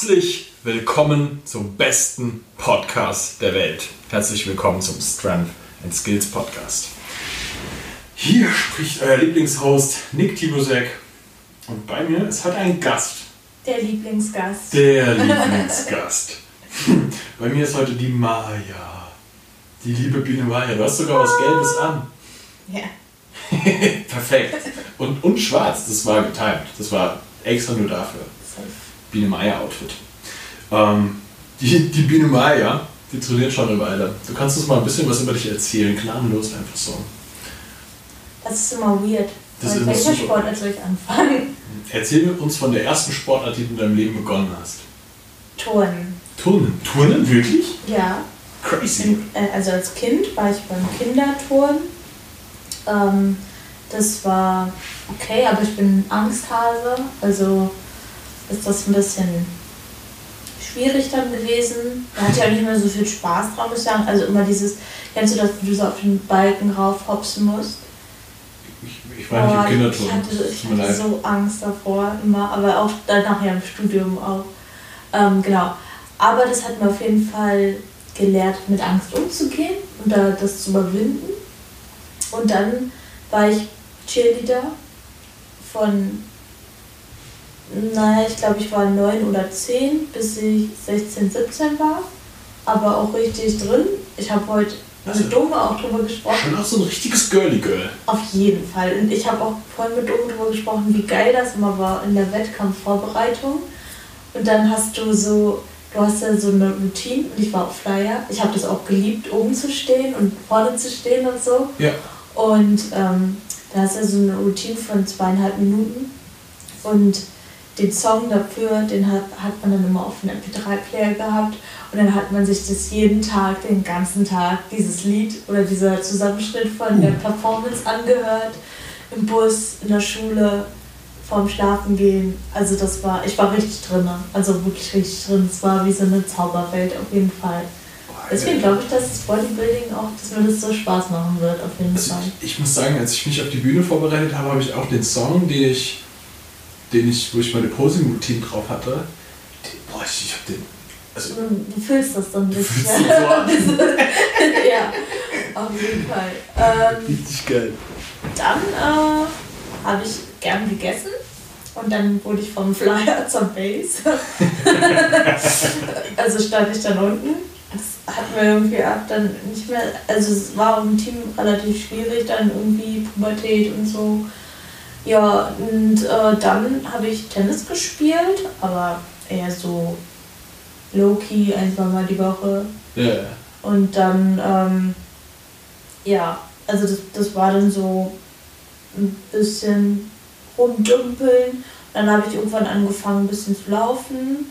Herzlich willkommen zum besten Podcast der Welt. Herzlich willkommen zum Strength and Skills Podcast. Hier spricht euer Lieblingshost Nick Tibusek und bei mir ist heute ein Gast. Der Lieblingsgast. Der Lieblingsgast. bei mir ist heute die Maya. Die liebe Biene Maya. Du hast sogar was Gelbes an. Ja. Perfekt. Und, und schwarz, das war getimt. Das war extra nur dafür. Biene Meier Outfit. Ähm, die, die Biene Meier, die trainiert schon eine Weile. Du kannst uns mal ein bisschen was über dich erzählen, gnadenlos einfach so. Das ist immer weird. Das Mit welcher. Sportart soll ich anfangen? Erzähl uns von der ersten Sportart, die du in deinem Leben begonnen hast. Turnen. Turnen. Turnen? Wirklich? Ja. Crazy. Äh, also als Kind war ich beim Kinderturnen. Ähm, das war okay, aber ich bin Angsthase. Also ist das ein bisschen schwierig dann gewesen. Da hatte ich auch nicht mehr so viel Spaß dran, muss ich sagen. Also immer dieses, kennst du das, wenn du so auf den Balken rauf hopsen musst? Ich, ich war nicht im Boah, Ich Kinderturnen. hatte, ich hatte so Angst davor, immer, aber auch dann nachher im Studium auch. Ähm, genau. Aber das hat mir auf jeden Fall gelehrt, mit Angst umzugehen und da das zu überwinden. Und dann war ich Cheerleader von, naja, ich glaube, ich war neun oder zehn, bis ich 16, 17 war. Aber auch richtig drin. Ich habe heute Also- mit Dome auch drüber gesprochen. Schon auch so ein richtiges Girly Girl. Auf jeden Fall. Und ich habe auch vorhin mit Oben darüber gesprochen, wie geil das immer war in der Wettkampfvorbereitung. Und dann hast du so, du hast ja so eine Routine und ich war auf Flyer. Ich habe das auch geliebt, oben zu stehen und vorne zu stehen und so. Ja. Und ähm, da hast du ja so eine Routine von zweieinhalb Minuten. Und den Song dafür, den hat, hat man dann immer auf einem MP3-Player gehabt. Und dann hat man sich das jeden Tag, den ganzen Tag, dieses Lied oder dieser Zusammenschnitt von der Performance angehört. Im Bus, in der Schule, vorm Schlafen gehen. Also das war, ich war richtig drin. Also wirklich richtig drin. Es war wie so eine Zauberwelt auf jeden Fall. Deswegen glaube ich, dass das Bodybuilding auch, dass mir das so Spaß machen wird, auf jeden Also Fall. ich, ich muss sagen, als ich mich auf die Bühne vorbereitet habe, habe ich auch den Song, den ich, den ich, wo ich meine Posing-Routine drauf hatte. Den, boah, ich, ich habe den. Also, Du, fühlst das dann nicht. ja. so ja, auf jeden Fall. Ähm, richtig geil. dann äh, habe ich gern gegessen und dann wurde ich vom Flyer zur Base. also stand ich dann unten. Das hat mir irgendwie ab dann nicht mehr, also es war im Team relativ schwierig, dann irgendwie Pubertät und so. Ja, und äh, dann habe ich Tennis gespielt, aber eher so low-key, ein, zwei Mal die Woche. Ja. Und dann, ähm, ja, also das, das war dann so ein bisschen rumdümpeln. Dann habe ich irgendwann angefangen, ein bisschen zu laufen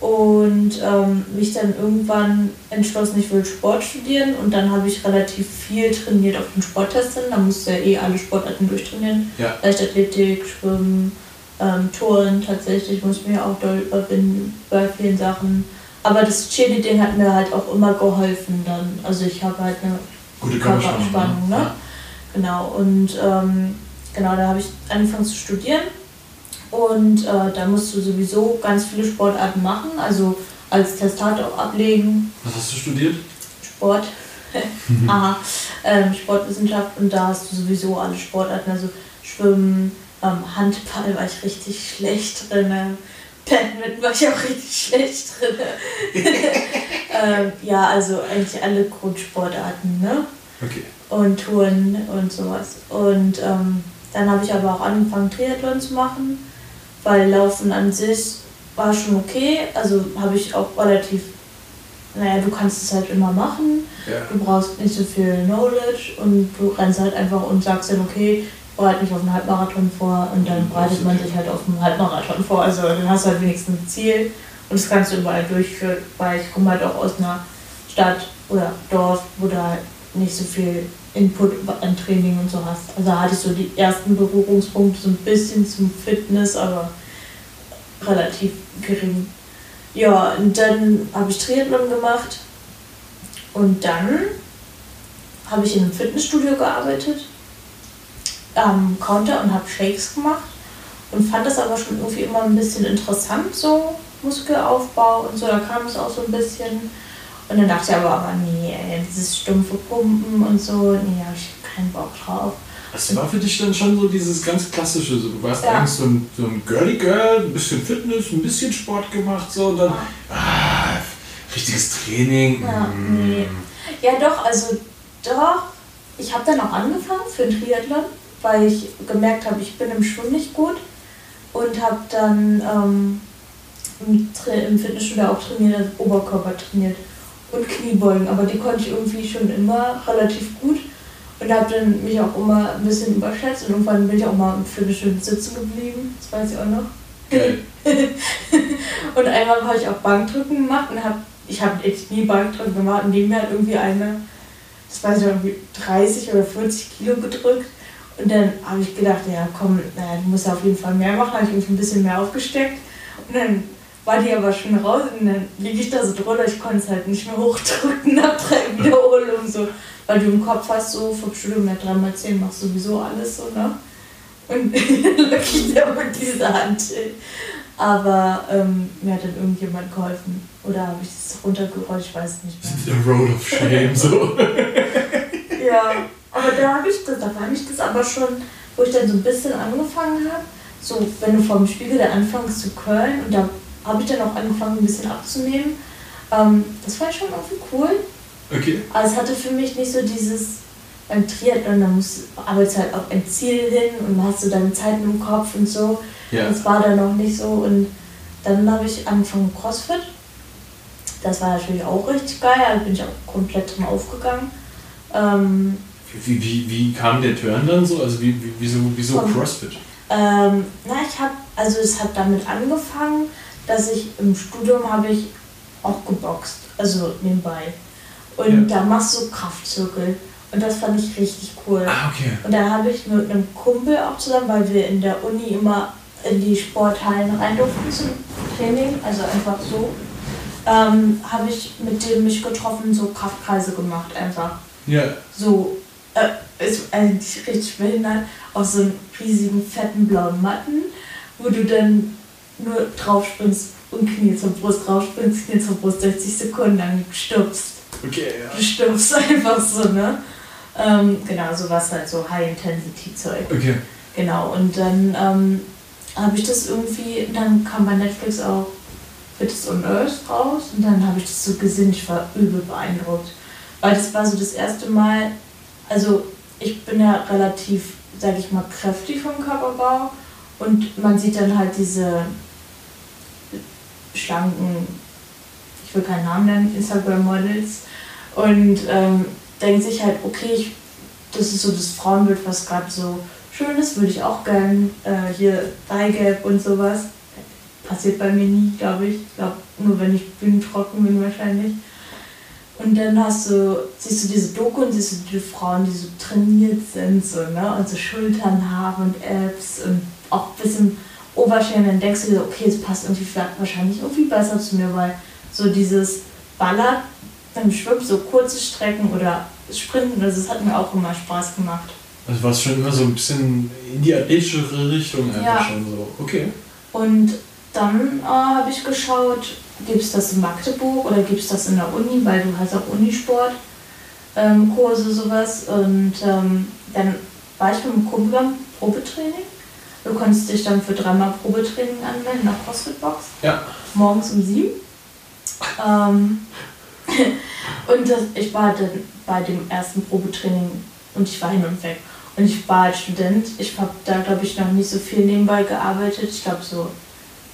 und ähm, mich dann irgendwann entschlossen, ich will Sport studieren. Und dann habe ich relativ viel trainiert auf den Sporttesten. Da musste ja eh alle Sportarten durchtrainieren. Ja. Leichtathletik, Schwimmen, ähm, Touren tatsächlich, muss ich mir auch doll überwinden bei vielen Sachen. Aber das Cheerleading hat mir halt auch immer geholfen dann. Also ich habe halt eine Gute Körperspannung. Ne? Genau, und ähm, genau, da habe ich angefangen zu studieren. Und äh, da musst du sowieso ganz viele Sportarten machen, also als Testat auch ablegen, Was hast du studiert? Sport, aha, ähm, Sportwissenschaft und da hast du sowieso alle Sportarten, also Schwimmen, ähm, Handball war ich richtig schlecht drin, Badminton war ich auch richtig schlecht drin. ähm, ja, also eigentlich alle Grundsportarten, ne? Okay. und Touren und sowas. Und ähm, dann habe ich aber auch angefangen, Triathlon zu machen, weil Laufen an sich war schon okay. Also habe ich auch relativ, naja, du kannst es halt immer machen. Ja. Du brauchst nicht so viel Knowledge und du rennst halt einfach und sagst dann, okay, ich bereite mich auf einen Halbmarathon vor und dann Mhm, bereitet man sich halt auf einen Halbmarathon vor. Also dann hast du halt wenigstens ein Ziel und das kannst du überall durchführen, weil ich komme halt auch aus einer Stadt oder Dorf, wo halt nicht so viel Input an Training und so hast. Also hatte ich so die ersten Berührungspunkte so ein bisschen zum Fitness, aber relativ gering. Ja, und dann habe ich Triathlon gemacht und dann habe ich in einem Fitnessstudio gearbeitet am Counter und habe Shakes gemacht und fand das aber schon irgendwie immer ein bisschen interessant so Muskelaufbau und so, da kam es auch so ein bisschen. Und dann dachte ich aber, aber nee, ey, dieses stumpfe Pumpen und so, nee, habe ich keinen Bock drauf. Das war für dich dann schon so dieses ganz klassische, so, du warst ja. eigentlich so ein, so ein Girly Girl, ein bisschen Fitness, ein bisschen Sport gemacht, so und dann, ah, richtiges Training. Ja, mm. nee. ja doch, also doch, ich habe dann auch angefangen für ein Triathlon, weil ich gemerkt habe, ich bin im Schwimmen nicht gut und habe dann ähm, im, im Fitnessstudio auch trainiert, also Oberkörper trainiert und Kniebeugen, aber die konnte ich irgendwie schon immer relativ gut und habe dann mich auch immer ein bisschen überschätzt und irgendwann bin ich auch mal im Fitnessstudio sitzen geblieben, das weiß ich auch noch. Okay. und einmal habe ich auch Bankdrücken gemacht und habe ich habe echt nie Bankdrücken gemacht und neben mir hat irgendwie eine, das weiß ich irgendwie 30 oder 40 Kilo gedrückt und dann habe ich gedacht, ja komm, naja, du musst auf jeden Fall mehr machen, habe ich irgendwie ein bisschen mehr aufgesteckt und dann war die aber schon raus und dann liege ich da so drunter, ich konnte es halt nicht mehr hochdrücken nach drei Wiederholungen so, weil du im Kopf hast so vom Studium ja 3x10 machst sowieso alles so, ne? Und dann lag ich da mit dieser Hand. Aber ähm, mir hat dann irgendjemand geholfen. Oder habe ich das runtergerollt, ich weiß nicht mehr. The Road of Shame, so. ja, aber da habe ich das, da war ich das aber schon, wo ich dann so ein bisschen angefangen habe. So, wenn du vor dem Spiegel dann anfängst zu curlen und da habe ich dann auch angefangen, ein bisschen abzunehmen. Ähm, das war schon irgendwie cool. Okay. Aber es hatte für mich nicht so dieses beim Triathlon, da musst, arbeitest halt auf ein Ziel hin und hast du deine Zeiten im Kopf und so. Ja. Das war dann noch nicht so. Und dann habe ich angefangen CrossFit. Das war natürlich auch richtig geil, da bin ich auch komplett drin aufgegangen. Ähm, wie, wie, wie kam der Turn dann so? Also wie, wie, wieso, wieso CrossFit? Ähm, na, ich habe, also es hat damit angefangen, dass ich im Studium habe ich auch geboxt, also nebenbei. Und ja. da machst du Kraftzirkel. Und das fand ich richtig cool. Ah, okay. Und da habe ich mit einem Kumpel auch zusammen, weil wir in der Uni immer in die Sporthallen rein durften zum Training, also einfach so, ähm, habe ich mit dem mich getroffen, so Kraftkreise gemacht einfach. Ja. So, äh, ist eigentlich richtig behindert, aus so einem riesigen, fetten, blauen Matten, wo du dann nur drauf springst und Knie zur Brust, drauf springst, Knie zur Brust, 60 Sekunden lang stirbst. Okay, ja. Du stirbst einfach so, ne? Ähm, genau, sowas halt so High-Intensity-Zeug. Okay. Genau, und dann ähm, habe ich das irgendwie, dann kam bei Netflix auch Fitness on Earth raus und dann habe ich das so gesehen, ich war übel beeindruckt. Weil das war so das erste Mal, also ich bin ja relativ, sag ich mal, kräftig vom Körperbau und man sieht dann halt diese schlanken, ich will keinen Namen nennen, Instagram-Models und ähm, denkt sich halt, okay, ich, das ist so das Frauenbild, was gerade so schön ist, würde ich auch gern äh, hier Eigelb und sowas. Passiert bei mir nie, glaube ich. Ich glaube, nur wenn ich bühnentrocken bin wahrscheinlich. Und dann hast du, siehst du diese Doku und siehst du die Frauen, die so trainiert sind, so, ne? Und so Schultern haben und Apps und auch ein bisschen Oberschenkel. Dann denkst du dir, okay, es passt irgendwie wahrscheinlich irgendwie besser zu mir, weil so dieses Ballert beim Schwimmen so kurze Strecken oder Sprinten, also das hat mir auch immer Spaß gemacht. Also war es schon immer so ein bisschen in die athletischere Richtung einfach ja. schon so. Okay. Und dann äh, habe ich geschaut, gibt es das in Magdeburg oder gibt es das in der Uni, weil du hast auch Unisport. Ähm, Kurse, sowas. Und ähm, dann war ich mit einem Kumpel beim Probetraining. Du konntest dich dann für dreimal Probetraining anmelden nach CrossFit-Box. Ja. Morgens um sieben. Ähm, und das, ich war dann bei dem ersten Probetraining und ich war hin und weg. Und ich war als Student. Ich habe da, glaube ich, noch nicht so viel nebenbei gearbeitet. Ich glaube, so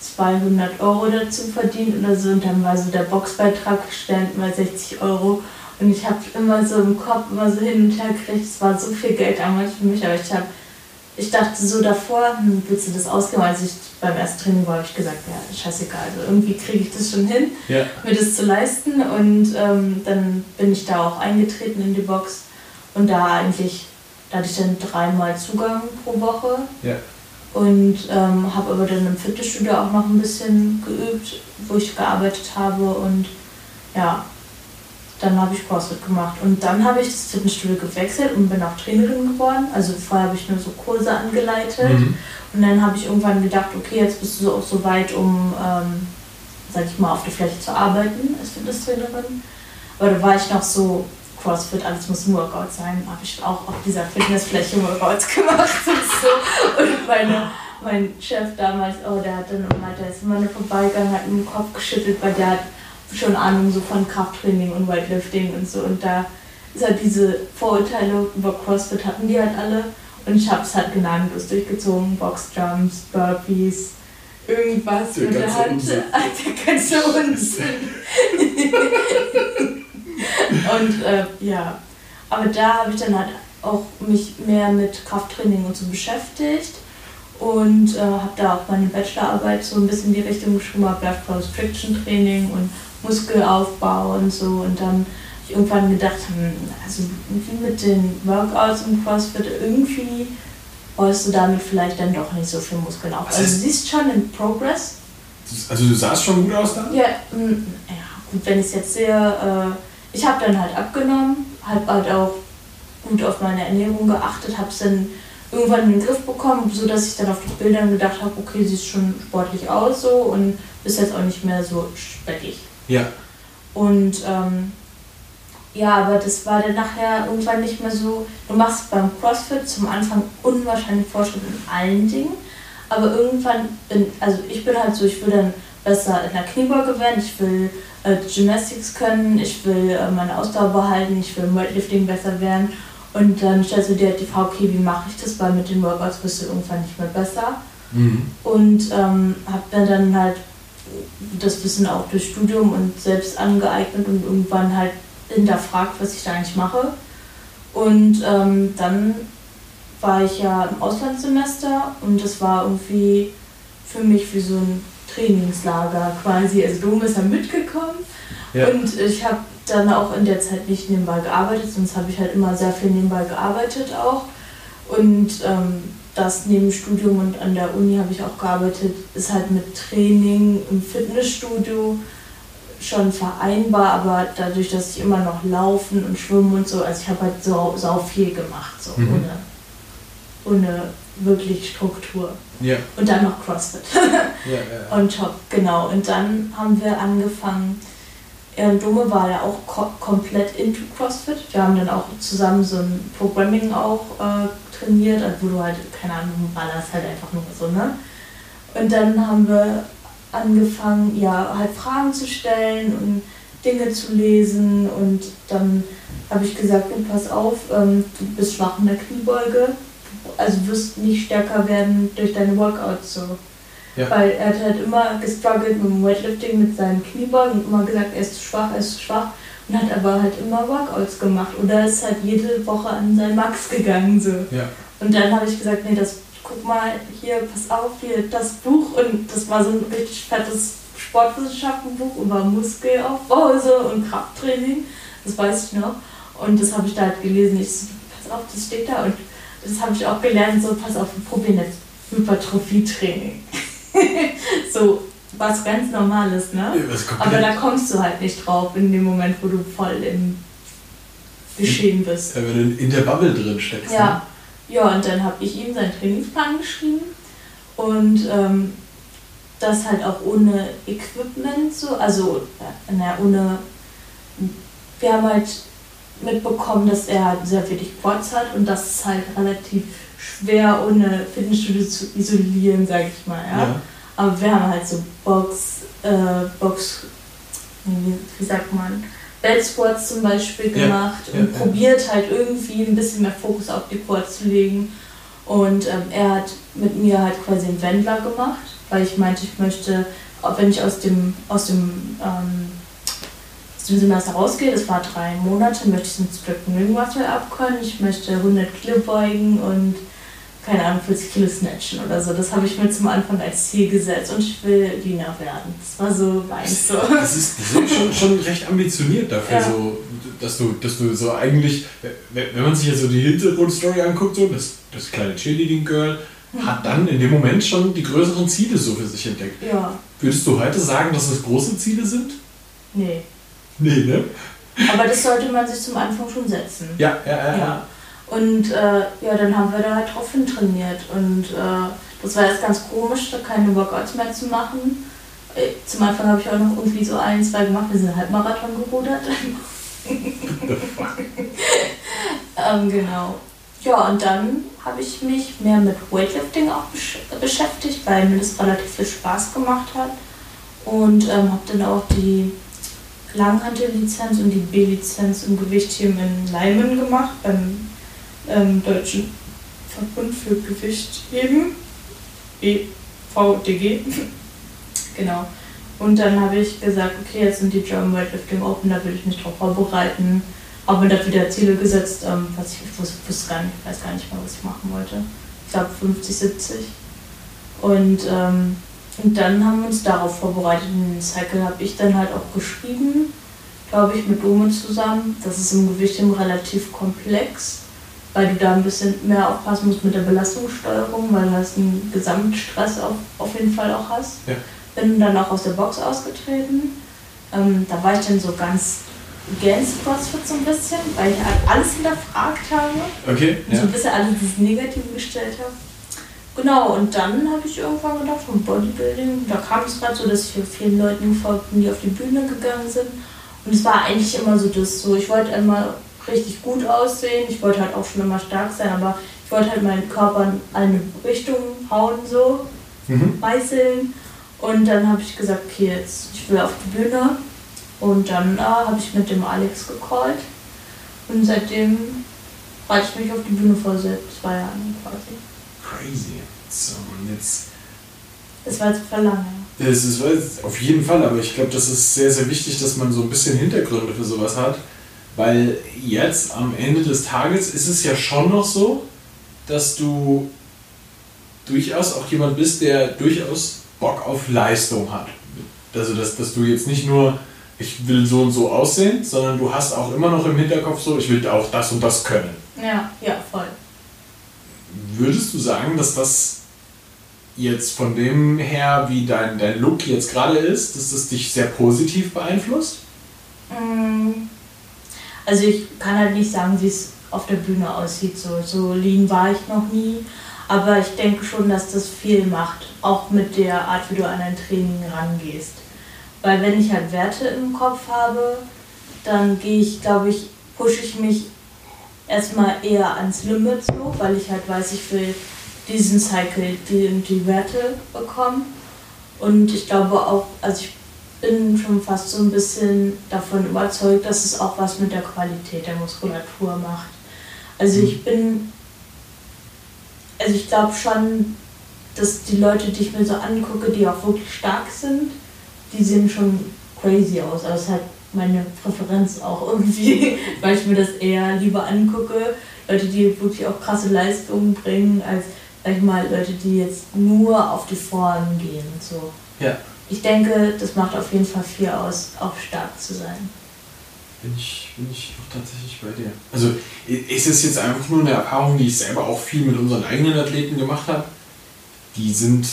200 Euro dazu verdient oder so. Und dann war so der Boxbeitrag gestellt, mal 60 Euro. Und ich habe immer so im Kopf immer so hin und her gekriegt. Es war so viel Geld damals für mich, aber ich habe ich dachte so davor, hm, willst du das ausgeben? Als ich beim ersten Training war, habe ich gesagt, ja, scheißegal, also irgendwie kriege ich das schon hin, ja. mir das zu leisten. Und ähm, dann bin ich da auch eingetreten in die Box und da eigentlich, da hatte ich dann dreimal Zugang pro Woche. Ja. Und ähm, habe aber dann im Fitnessstudio auch noch ein bisschen geübt, wo ich gearbeitet habe und ja, dann habe ich CrossFit gemacht. Und dann habe ich das Fitnessstudio gewechselt und bin auch Trainerin geworden. Also vorher habe ich nur so Kurse angeleitet. Mhm. Und dann habe ich irgendwann gedacht, okay, jetzt bist du auch so weit, um ähm, sag ich mal, auf der Fläche zu arbeiten als Fitnesstrainerin. Aber da war ich noch so, CrossFit, alles muss ein Workout sein, habe ich auch auf dieser Fitnessfläche Workouts gemacht und so. Und meine, mein Chef damals, oh, der hat dann immer, der ist immer nur vorbeigegangen, hat mit dem Kopf geschüttelt, weil der hat schon Ahnung so von Krafttraining und Weightlifting und so. Und da ist halt diese Vorurteile über CrossFit hatten die halt alle. Und ich habe es halt gnadenlos durchgezogen, Boxjumps, Burpees, irgendwas der mit der Hand. Unsinn. Der ganze Unsinn. und äh, ja, aber da habe ich dann halt auch mich mehr mit Krafttraining und so beschäftigt und äh, habe da auch meine Bachelorarbeit so ein bisschen in die Richtung geschrieben, habe Left Cross Friction Training und Muskelaufbau und so und dann habe ich irgendwann gedacht, hm, also irgendwie mit den Workouts im CrossFit irgendwie baust du damit vielleicht dann doch nicht so viel Muskeln auf. Was Also du ist- siehst schon den Progress, Also du sahst schon gut aus dann? ja, mm, ja gut, wenn ich es jetzt sehe, äh, ich habe dann halt abgenommen, habe halt auch gut auf meine Ernährung geachtet, habe es dann irgendwann in den Griff bekommen, so dass ich dann auf die Bildern gedacht habe, okay, siehst schon sportlich aus so und bist jetzt auch nicht mehr so speckig. Ja. Und ähm, ja, aber das war dann nachher irgendwann nicht mehr so. Du machst beim CrossFit zum Anfang unwahrscheinlich Fortschritt in allen Dingen, aber irgendwann bin, also ich bin halt so, ich will dann besser in der Kniebeuge werden, ich will äh, Gymnastics können, ich will äh, meine Ausdauer behalten, ich will im Weightlifting besser werden. Und dann stellst du dir halt die Frage, okay, wie mache ich das, weil mit den Workouts bist du irgendwann nicht mehr besser. Mhm. Und ähm, habe mir dann halt das Wissen auch durch Studium und selbst angeeignet und irgendwann halt hinterfragt, was ich da eigentlich mache. Und ähm, dann war ich ja im Auslandssemester und das war irgendwie für mich wie so ein Trainingslager quasi. Also Dom ist ja mitgekommen Ja. und ich habe dann auch in der Zeit nicht nebenbei gearbeitet, sonst habe ich halt immer sehr viel nebenbei gearbeitet auch. Und ähm, das neben Studium und an der Uni habe ich auch gearbeitet, ist halt mit Training im Fitnessstudio schon vereinbar, aber dadurch, dass ich immer noch laufen und schwimmen und so, also ich habe halt so, sau viel gemacht, so Mhm. ohne, ohne wirklich Struktur. Ja. Und dann noch CrossFit Ja, ja. on top, genau. Und dann haben wir angefangen, ähm, Dome war ja auch ko komplett into CrossFit. Wir haben dann auch zusammen so ein Programming auch äh, trainiert, also wo du halt, keine Ahnung, ballerst halt einfach nur so, ne? Und dann haben wir angefangen, ja, halt Fragen zu stellen und Dinge zu lesen und dann habe ich gesagt, du pass auf, ähm, du bist schwach in der Kniebeuge, also wirst nicht stärker werden durch deine Workouts so. Ja. Weil er hat halt immer gestruggelt mit dem Weightlifting, mit seinen Kniebeugen und immer gesagt, er ist zu schwach, er ist zu schwach und hat aber halt immer Workouts gemacht oder ist halt jede Woche an sein Max gegangen so. Ja. Und dann habe ich gesagt, nee, das guck mal hier, pass auf, hier das Buch und das war so ein richtig fettes Sportwissenschaftenbuch über Muskelaufbau so und Krafttraining, das weiß ich noch. Und das habe ich da halt gelesen. Ich so, pass auf, das steht da und das habe ich auch gelernt, so pass auf, wir probieren jetzt Hypertrophie-Training. so was ganz Normales, ne? Ja, Aber da kommst du halt nicht drauf in dem Moment, wo du voll im Geschehen bist. Ja, wenn du in der Bubble drin steckst. Ja, ja und dann habe ich ihm seinen Trainingsplan geschrieben und ähm, das halt auch ohne Equipment so, also äh, na, ohne, wir haben halt mitbekommen, dass er sehr wenig Quads hat und das ist halt relativ schwer ohne Fitnessstudio zu isolieren, sag ich mal, Ne? ja. Aber wir haben halt so Box, äh, Box, wie, sagt man, Belt Squats zum Beispiel Ja, gemacht ja, und ja. probiert halt irgendwie ein bisschen mehr Fokus auf die Quads zu legen. Und ähm, er hat mit mir halt quasi einen Wendler gemacht, weil ich meinte, ich möchte, auch wenn ich aus dem, aus dem, ähm, aus dem Semester rausgehe, das war drei Monate, möchte ich einen Stricken Ring Muscle abkönnen, ich möchte 100 Kilo beugen und keine Ahnung, 40 Kilo snatchen oder so. Das habe ich mir zum Anfang als Ziel gesetzt und ich will Diener werden. Das war so meins so. Das ist, das ist schon, schon recht ambitioniert dafür, Ja. so, dass, du, dass du so eigentlich, wenn man sich jetzt so die Hintergrundstory anguckt, so, das, das kleine Cheerleading-Girl hat dann in dem Moment schon die größeren Ziele so für sich entdeckt. Ja, Würdest du heute sagen, dass das große Ziele sind? nee. Nee, ne? Aber das sollte man sich zum Anfang schon setzen. Ja, ja, ja. ja. Ja. Und äh, ja, dann haben wir da halt drauf hin trainiert. Und äh, das war jetzt ganz komisch, da keine Workouts mehr zu machen. Äh, zum Anfang habe ich auch noch irgendwie so ein, zwei gemacht. Wir sind Halbmarathon gerudert. ähm, genau. Ja, und dann habe ich mich mehr mit Weightlifting auch besch beschäftigt, weil mir das relativ viel Spaß gemacht hat. Und ähm, habe dann auch die Langhantel-Lizenz und die B-Lizenz im Gewichtheben in Leimen gemacht, beim ähm, Deutschen Verbund für Gewichtheben, BVDG. genau. Und dann habe ich gesagt, okay, jetzt sind die German Weightlifting Open, da will ich mich drauf vorbereiten. Habe mir da wieder Ziele gesetzt, ähm, was ich wusste, wusste gar nicht, weiß gar nicht mehr, was ich machen wollte. Ich glaube 50, 70. Und, ähm, und dann haben wir uns darauf vorbereitet. Den Cycle habe ich dann halt auch geschrieben, glaube ich, mit Dome zusammen. Das ist im Gewicht relativ komplex, weil du da ein bisschen mehr aufpassen musst mit der Belastungssteuerung, weil du hast einen Gesamtstress auf, auf jeden Fall auch hast. Ja. Bin dann auch aus der Box ausgetreten. Ähm, da war ich dann so ganz against CrossFit so ein bisschen, weil ich halt alles hinterfragt habe. Okay. Und ja. so ein bisschen alles dieses Negative gestellt habe. Genau, und dann habe ich irgendwann gedacht, vom Bodybuilding, da kam es gerade so, dass ich vielen Leuten gefolgt bin, die auf die Bühne gegangen sind. Und es war eigentlich immer so das so, ich wollte immer richtig gut aussehen, ich wollte halt auch schon immer stark sein, aber ich wollte halt meinen Körper in eine Richtung hauen, so, mhm. meißeln. Und dann habe ich gesagt, okay, jetzt, ich will auf die Bühne. Und dann äh, habe ich mit dem Alex gecallt. Und seitdem reite ich mich auf die Bühne vor seit zwei Jahren quasi. Crazy. So, und jetzt. Das war jetzt verlangen. Das ist auf jeden Fall, aber ich glaube, das ist sehr, sehr wichtig, dass man so ein bisschen Hintergründe für sowas hat. Weil jetzt am Ende des Tages ist es ja schon noch so, dass du durchaus auch jemand bist, der durchaus Bock auf Leistung hat. Also, dass, dass du jetzt nicht nur, ich will so und so aussehen, sondern du hast auch immer noch im Hinterkopf so, ich will auch das und das können. Ja, ja, voll. Würdest du sagen, dass das jetzt von dem her, wie dein, dein Look jetzt gerade ist, dass das dich sehr positiv beeinflusst? Mm. Also ich kann halt nicht sagen, wie es auf der Bühne aussieht. So, so lean war ich noch nie. Aber ich denke schon, dass das viel macht, auch mit der Art, wie du an ein Training rangehst. Weil wenn ich halt Werte im Kopf habe, dann gehe ich, glaube ich, pushe ich mich erstmal eher ans Limit so, weil ich halt weiß, ich will diesen Cycle die, die Werte bekommen. Und ich glaube auch, also ich bin schon fast so ein bisschen davon überzeugt, dass es auch was mit der Qualität der Muskulatur macht. Also ich mhm. bin also ich glaube schon, dass die Leute, die ich mir so angucke, die auch wirklich stark sind, die sehen schon crazy aus. Also es ist halt meine Präferenz auch irgendwie, weil ich mir das eher lieber angucke. Leute, die wirklich auch krasse Leistungen bringen, als sag ich mal, Leute, die jetzt nur auf die Form gehen. So. Ja. Ich denke, das macht auf jeden Fall viel aus, auch stark zu sein bin ich, bin ich auch tatsächlich bei dir. Also ist es jetzt einfach nur eine Erfahrung, die ich selber auch viel mit unseren eigenen Athleten gemacht habe. Die sind,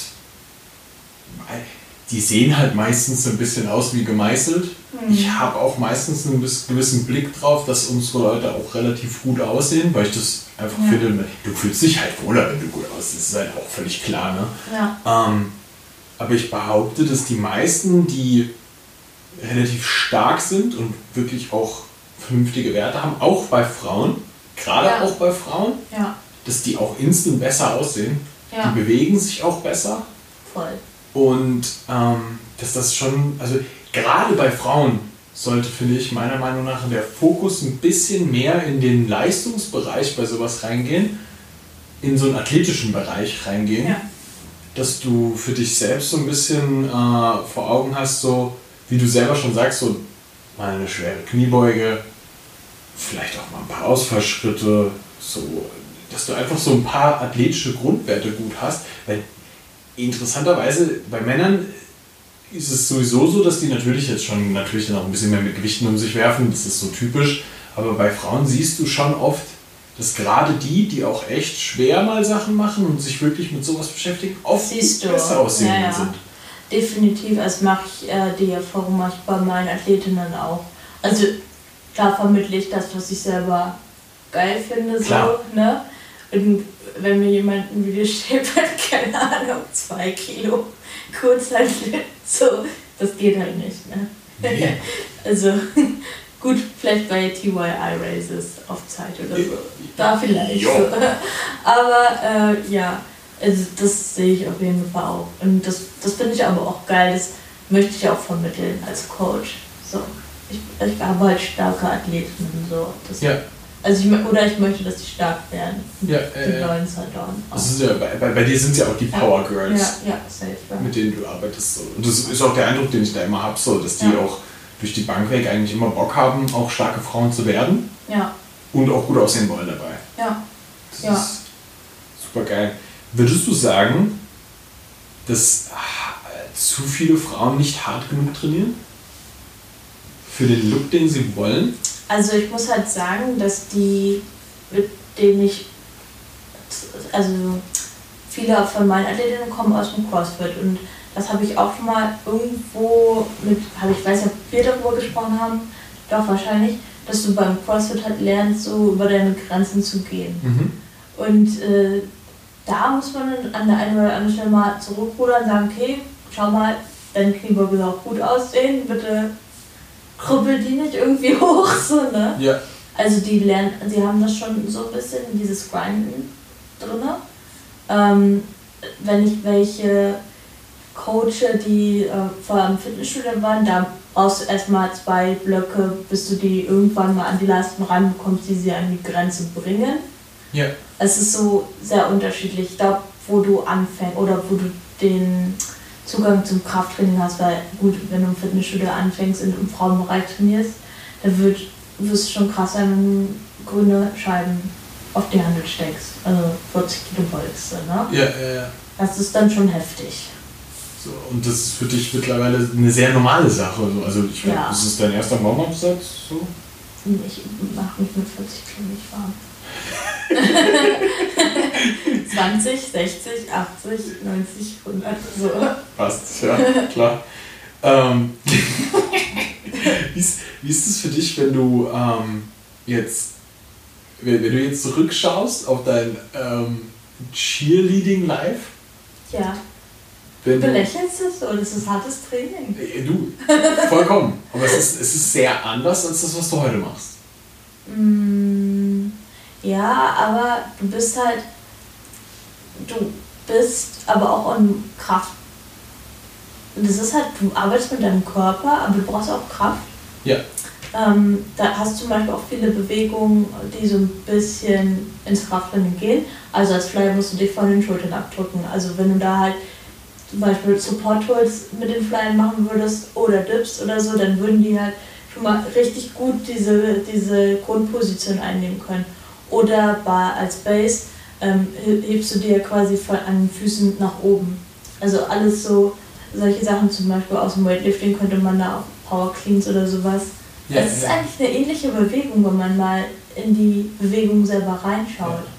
die sehen halt meistens ein bisschen aus wie gemeißelt. Mhm. Ich habe auch meistens einen gewissen Blick drauf, dass unsere Leute auch relativ gut aussehen, weil ich das einfach ja. finde, du fühlst dich halt wohler, wenn du gut aussiehst. Das ist halt auch völlig klar. Ne? Ja. Ähm, aber ich behaupte, dass die meisten, die relativ stark sind und wirklich auch vernünftige Werte haben, auch bei Frauen, gerade ja. auch bei Frauen, ja. dass die auch instant besser aussehen. Ja. Die bewegen sich auch besser. Voll. Und ähm, dass das schon, also gerade bei Frauen sollte, finde ich, meiner Meinung nach der Fokus ein bisschen mehr in den Leistungsbereich bei sowas reingehen, in so einen athletischen Bereich reingehen, ja. Dass du für dich selbst so ein bisschen äh, vor Augen hast, so, wie du selber schon sagst, so mal eine schwere Kniebeuge, vielleicht auch mal ein paar Ausfallschritte, so, dass du einfach so ein paar athletische Grundwerte gut hast, weil interessanterweise bei Männern ist es sowieso so, dass die natürlich jetzt schon natürlich dann auch ein bisschen mehr mit Gewichten um sich werfen, das ist so typisch, aber bei Frauen siehst du schon oft, dass gerade die, die auch echt schwer mal Sachen machen und sich wirklich mit sowas beschäftigen, oft besser aussehen ja, ja. sind definitiv, das mache ich, äh, die Erfahrung mache ich bei meinen Athletinnen auch. Also klar vermittle ich das, was ich selber geil finde, klar. so, ne? Und wenn mir jemand ein Video schreibt, keine Ahnung, zwei Kilo kurz halt so, das geht halt nicht, ne? Nee. also gut, vielleicht bei TYI Races auf Zeit oder so. Da vielleicht. So. Aber äh, ja, also das sehe ich auf jeden Fall auch. Und das, das finde ich aber auch geil, das möchte ich auch vermitteln als Coach. So. Ich, ich habe halt starke Athleten und so. Das, ja. Also ich, oder ich möchte, dass die stark werden. Ja, äh, die neuen Saison. Das ist ja, bei, bei, bei dir sind es ja auch die Power Girls, ja, ja, safe, ja. mit denen du arbeitest. So. Und das ist auch der Eindruck, den ich da immer habe, so, dass die auch durch die Bank weg eigentlich immer Bock haben, auch starke Frauen zu werden. Ja. Und auch gut aussehen wollen dabei. Ja. Das ja. ist super geil. Würdest du sagen, dass ah, zu viele Frauen nicht hart genug trainieren? Für den Look, den sie wollen? Also ich muss halt sagen, dass die, mit denen ich, also viele von meinen Athletinnen kommen aus dem CrossFit und das habe ich auch schon mal irgendwo mit, habe ich weiß nicht, ob wir darüber gesprochen haben, doch wahrscheinlich, dass du beim CrossFit halt lernst, so über deine Grenzen zu gehen. Mhm. Und äh, da muss man an der einen oder anderen Stelle mal zurückrudern und sagen, okay, schau mal, deine Kniebeuge soll auch gut aussehen, bitte krüppel die nicht irgendwie hoch, so, ne? Ja. Also die lernen, sie haben das schon so ein bisschen, dieses Grinden drin. Ähm, wenn ich welche coache, die äh, vorher im Fitnessstudio waren, da brauchst du erstmal zwei Blöcke, bis du die irgendwann mal an die Leistung ranbekommst, die sie an die Grenze bringen. Ja. Es ist so sehr unterschiedlich. Ich glaube, wo du anfängst oder wo du den Zugang zum Krafttraining hast, weil gut, wenn du im Fitnessstudio anfängst und im Frauenbereich trainierst, dann wird, wirst du schon krass sein, wenn du grüne Scheiben auf die Hand steckst. Also 40 Kilo beugst, ne? Ja, ja, ja. Das ist dann schon heftig. Und das ist für dich mittlerweile eine sehr normale Sache. Also ich glaube, ja. ist es dein erster Warm-Up-Satz? So? Ich mache mich mit 40 Kilo nicht warm. 20, 60, 80, 90, 100, so. Passt, ja, klar. ähm, wie, ist, wie ist es für dich, wenn du ähm, jetzt, wenn, wenn, du jetzt zurückschaust auf dein ähm, Cheerleading live? Ja. Wenn du belächelst es so, das ist hartes Training. Äh, du, vollkommen. Aber es ist, es ist sehr anders als das, was du heute machst. Mm, ja, aber du bist halt, du bist aber auch in Kraft. Das ist halt, du arbeitest mit deinem Körper, aber du brauchst auch Kraft. Ja. Ähm, da hast du zum Beispiel auch viele Bewegungen, die so ein bisschen ins Krafttraining gehen. Also als Flyer musst du dich von den Schultern abdrücken. Also wenn du da halt zum Beispiel Support Tools mit den Flyern machen würdest oder Dips oder so, dann würden die halt schon mal richtig gut diese, diese Grundposition einnehmen können. Oder bei, als Base ähm, hebst du dir quasi von, an den Füßen nach oben. Also alles so, solche Sachen zum Beispiel aus dem Weightlifting könnte man da auch Power Cleans oder sowas. Ja, das ist ja. eigentlich eine ähnliche Bewegung, wenn man mal in die Bewegung selber reinschaut. Ja.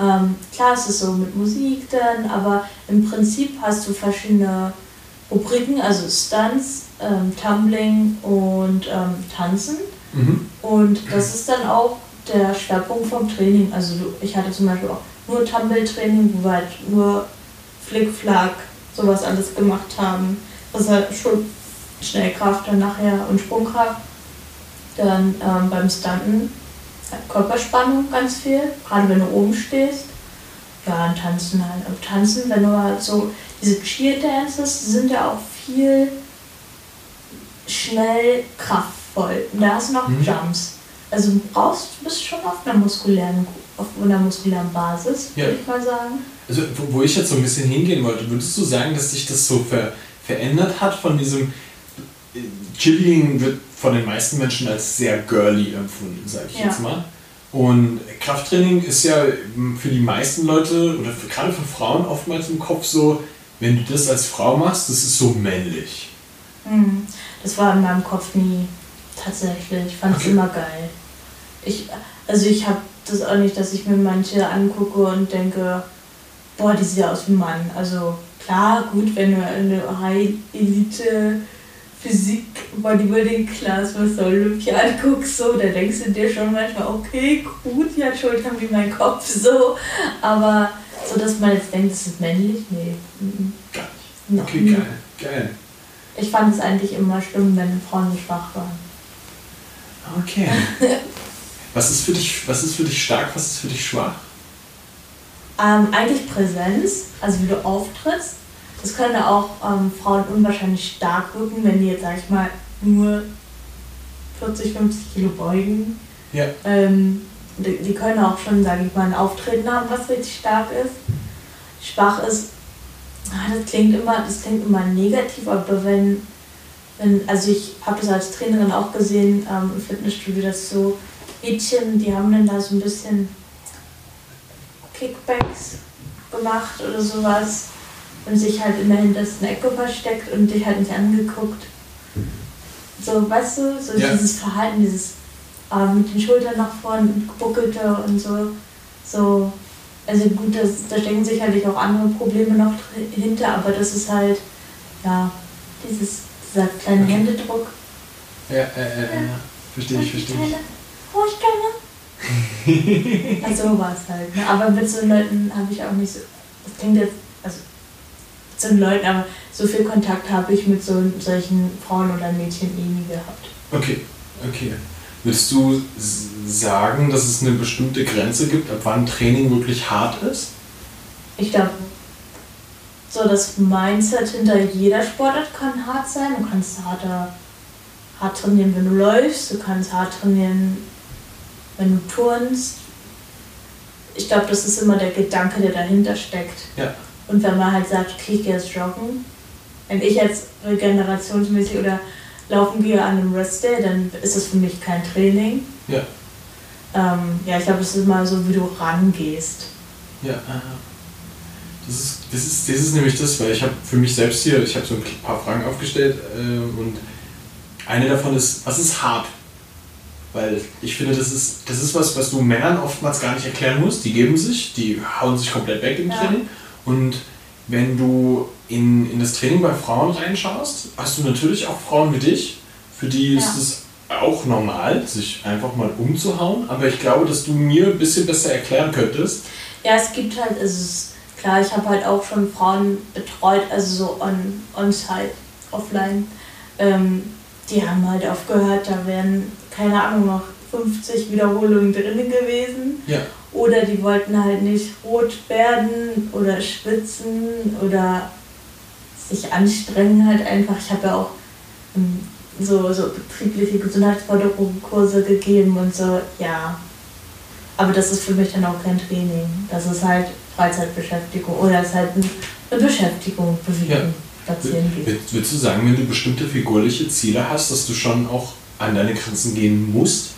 Ähm, klar ist es so mit Musik dann, aber im Prinzip hast du verschiedene Rubriken, also Stunts, ähm, Tumbling und ähm, Tanzen. Mhm. Und das ist dann auch der Schwerpunkt vom Training. Also ich hatte zum Beispiel auch nur Tumble-Training, wo wir halt nur Flickflack, sowas alles gemacht haben. Also schon Schnellkraft dann nachher und Sprungkraft. Dann ähm, beim Stunten Körperspannung ganz viel, gerade wenn du oben stehst. Ja, und Tanzen halt. Und Tanzen, wenn du halt so, diese Cheer-Dances sind ja auch viel schnell kraftvoll. Und da hast du noch mhm. Jumps. Also du brauchst, du bist schon auf einer muskulären, auf einer muskulären Basis, ja. würde ich mal sagen. Also wo ich jetzt so ein bisschen hingehen wollte, würdest du sagen, dass sich das so ver verändert hat von diesem Chilling wird von den meisten Menschen als sehr girly empfunden, sage ich ja. jetzt mal. Und Krafttraining ist ja für die meisten Leute oder für, gerade für Frauen oftmals im Kopf so, wenn du das als Frau machst, das ist so männlich. Mhm. Das war in meinem Kopf nie tatsächlich. Ich fand es okay. immer geil. Ich, also ich habe das auch nicht, dass ich mir manche angucke und denke, boah, die sieht ja aus wie ein Mann. Also klar, gut, wenn du eine High-Elite Physik, Bodybuilding Class, was du Olympia anguckst, so, da denkst du dir schon manchmal, okay, gut, die hat Schultern wie mein Kopf, so. Aber so, dass man jetzt denkt, das ist männlich, nee. Gar nicht. Okay, geil, geil. Ich fand es eigentlich immer schlimm, wenn Frauen so schwach waren. Okay. was, ist für dich, was ist für dich stark, was ist für dich schwach? Ähm, eigentlich Präsenz, also wie du auftrittst. Das können auch ähm, Frauen unwahrscheinlich stark wirken, wenn die jetzt, sag ich mal, nur 40, 50 Kilo beugen. Ja. Ähm, die, die können auch schon, sage ich mal, ein Auftreten haben, was richtig stark ist. Schwach ist, ah, das klingt immer, das klingt immer negativ, aber wenn, wenn also ich habe das als Trainerin auch gesehen ähm, im Fitnessstudio, dass so Mädchen, die haben dann da so ein bisschen Kickbacks gemacht oder sowas und sich halt in der hintersten Ecke versteckt und dich halt nicht angeguckt. So, weißt du, so Ja. dieses Verhalten, dieses ähm, mit den Schultern nach vorne und gebuckelte und so. So, also gut, das, da stecken sicherlich auch andere Probleme noch hinter, aber das ist halt, ja, dieses, dieser kleine Okay. Händedruck. Ja, äh, äh, äh. Verstehe ich, verstehe ich. Ruhig, Kleine. also so war es halt. Ne? Aber mit so Leuten habe ich auch nicht so, das klingt jetzt, mit so Leuten, aber so viel Kontakt habe ich mit so solchen Frauen oder Mädchen eh nie gehabt. Okay, okay. Würdest du sagen, dass es eine bestimmte Grenze gibt, ab wann Training wirklich hart ist? Ich glaube, so das Mindset hinter jeder Sportart kann hart sein. Du kannst harter, hart trainieren, wenn du läufst. Du kannst hart trainieren, wenn du turnst. Ich glaube, das ist immer der Gedanke, der dahinter steckt. Ja. Und wenn man halt sagt, okay, ich gehe jetzt joggen, wenn ich jetzt regenerationsmäßig oder laufen gehe an einem Rest-Day, dann ist das für mich kein Training. Ja. Ähm, ja, ich glaube, es ist immer so, wie du rangehst. Ja, äh, das ist, das ist, das ist nämlich das, weil ich habe für mich selbst hier, ich habe so ein paar Fragen aufgestellt äh, und eine davon ist, was ist hart? Weil ich finde, das ist, das ist was, was du Männern oftmals gar nicht erklären musst. Die geben sich, die hauen sich komplett weg im Ja. Training. Und wenn du in, in das Training bei Frauen reinschaust, hast du natürlich auch Frauen wie dich, für die Ja. ist es auch normal, sich einfach mal umzuhauen. Aber ich glaube, dass du mir ein bisschen besser erklären könntest, Ja, es gibt halt, also es ist klar, ich habe halt auch schon Frauen betreut, also so on, on-site, offline. Ähm, die haben halt aufgehört, da wären, keine Ahnung, noch 50 Wiederholungen drin gewesen. Ja. Oder die wollten halt nicht rot werden oder schwitzen oder sich anstrengen halt einfach. Ich habe ja auch ähm, so, so betriebliche Gesundheitsförderungskurse gegeben und so, ja. Aber das ist für mich dann auch kein Training. Das ist halt Freizeitbeschäftigung oder es ist halt eine Beschäftigung, bewegen, spazieren gehen. Würd- Würdest du sagen, wenn du bestimmte figurliche Ziele hast, dass du schon auch an deine Grenzen gehen musst?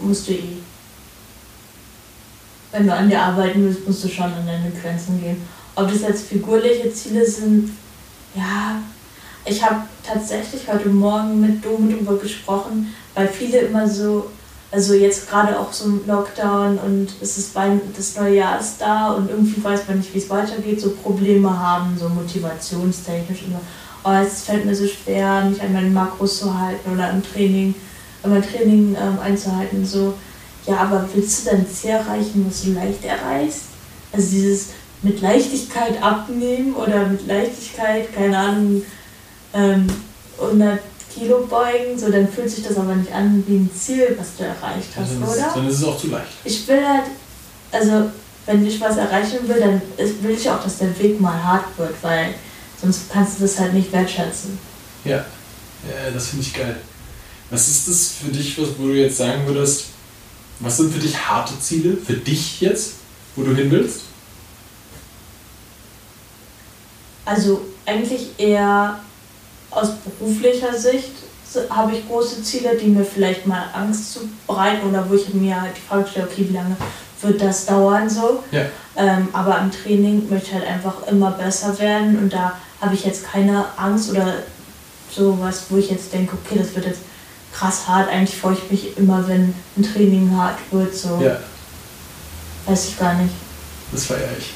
Musst du eh. Wenn du an dir arbeiten willst, musst du schon an deine Grenzen gehen. Ob das jetzt figurliche Ziele sind, ja. Ich habe tatsächlich heute Morgen mit Dome darüber gesprochen, weil viele immer so, also jetzt gerade auch so im Lockdown und es ist das neue Jahr ist da und irgendwie weiß man nicht, wie es weitergeht, so Probleme haben, so motivationstechnisch. So, oh, es fällt mir so schwer, mich an meinen Makros zu halten oder im Training mein Training ähm, einzuhalten. So, ja, aber willst du dein Ziel erreichen, was du leicht erreichst? Also dieses mit Leichtigkeit abnehmen oder mit Leichtigkeit, keine Ahnung, ähm, 100 Kilo beugen, so dann fühlt sich das aber nicht an wie ein Ziel, was du erreicht hast, dann, ist, oder? dann ist es auch zu leicht. Ich will halt, also wenn ich was erreichen will, dann ist- will ich auch, dass der Weg mal hart wird, weil sonst kannst du das halt nicht wertschätzen. Ja, ja das finde ich geil. Was ist das für dich, was, wo du jetzt sagen würdest, was sind für dich harte Ziele, für dich jetzt, wo du hin willst? Also eigentlich eher aus beruflicher Sicht habe ich große Ziele, die mir vielleicht mal Angst zu bereiten oder wo ich mir halt die Frage stelle, okay, wie lange wird das dauern so. Ja. Ähm, aber im Training möchte ich halt einfach immer besser werden und da habe ich jetzt keine Angst oder sowas, wo ich jetzt denke, okay, das wird jetzt krass hart. Eigentlich freue ich mich immer, wenn ein Training hart wird. So. Ja. Weiß ich gar nicht. Das feiere ich.